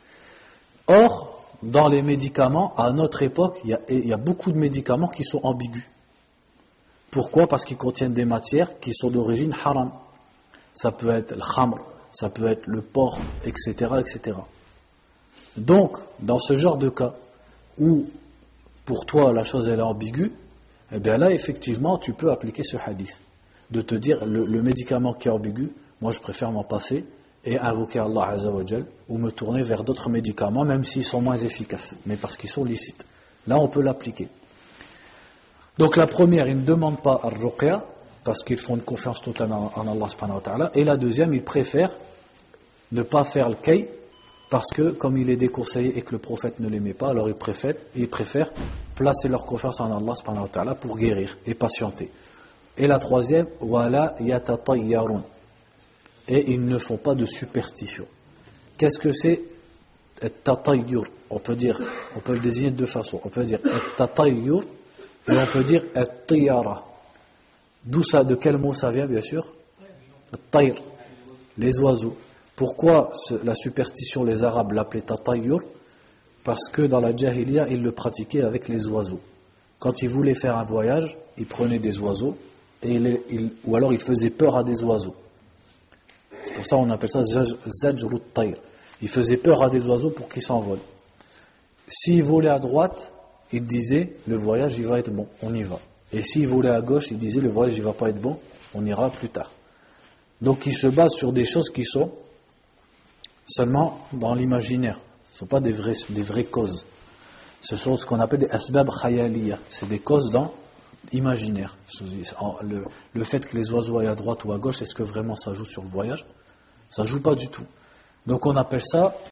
Or, dans les médicaments, à notre époque, il y a, beaucoup de médicaments qui sont ambigus. Pourquoi? Parce qu'ils contiennent des matières qui sont d'origine haram. Ça peut être le khamr, ça peut être le porc, etc., etc. Donc, dans ce genre de cas où pour toi la chose est ambiguë, eh bien là effectivement tu peux appliquer ce hadith. De te dire le, médicament qui est ambigu, moi je préfère m'en passer et invoquer Allah Azzawajal ou me tourner vers d'autres médicaments même s'ils sont moins efficaces, mais parce qu'ils sont licites. Là on peut l'appliquer. Donc la première, il ne demande pas à ruqya parce qu'ils font une confiance totale en Allah subhanahu wa ta'ala. Et la deuxième, ils préfèrent ne pas faire le kay parce que comme il est déconseillé et que le prophète ne l'aimait pas, alors ils préfèrent, ils placer leur confiance en Allah subhanahu ta'ala pour guérir et patienter. Et la troisième, voilà yatatayyarun. Et ils ne font pas de superstition. Qu'est-ce que c'est tatayyur On peut dire, on peut le désigner de deux façons. On peut dire tatayyur et on peut dire tiyara. D'où ça, de quel mot ça vient, bien sûr? Taïr, les oiseaux. Pourquoi la superstition, les Arabes l'appelaient Tatayyur Parce que dans la Jahiliya, ils le pratiquaient avec les oiseaux. Quand ils voulaient faire un voyage, ils prenaient des oiseaux, et ou alors ils faisaient peur à des oiseaux. C'est pour ça qu'on appelle ça Zajrut Tayr. Ils faisaient peur à des oiseaux pour qu'ils s'envolent. S'ils volaient à droite, ils disaient le voyage il va être bon, on y va. Et s'il voulait à gauche, il disait le voyage ne va pas être bon, on ira plus tard. Donc il se base sur des choses qui sont seulement dans l'imaginaire. Ce ne sont pas des vraies, des vraies causes. Ce sont ce qu'on appelle des asbab khayaliya. C'est des causes dans imaginaire. Le, le, fait que les oiseaux aillent à droite ou à gauche, est-ce que vraiment ça joue sur le voyage? Ça joue pas du tout. Donc on appelle ça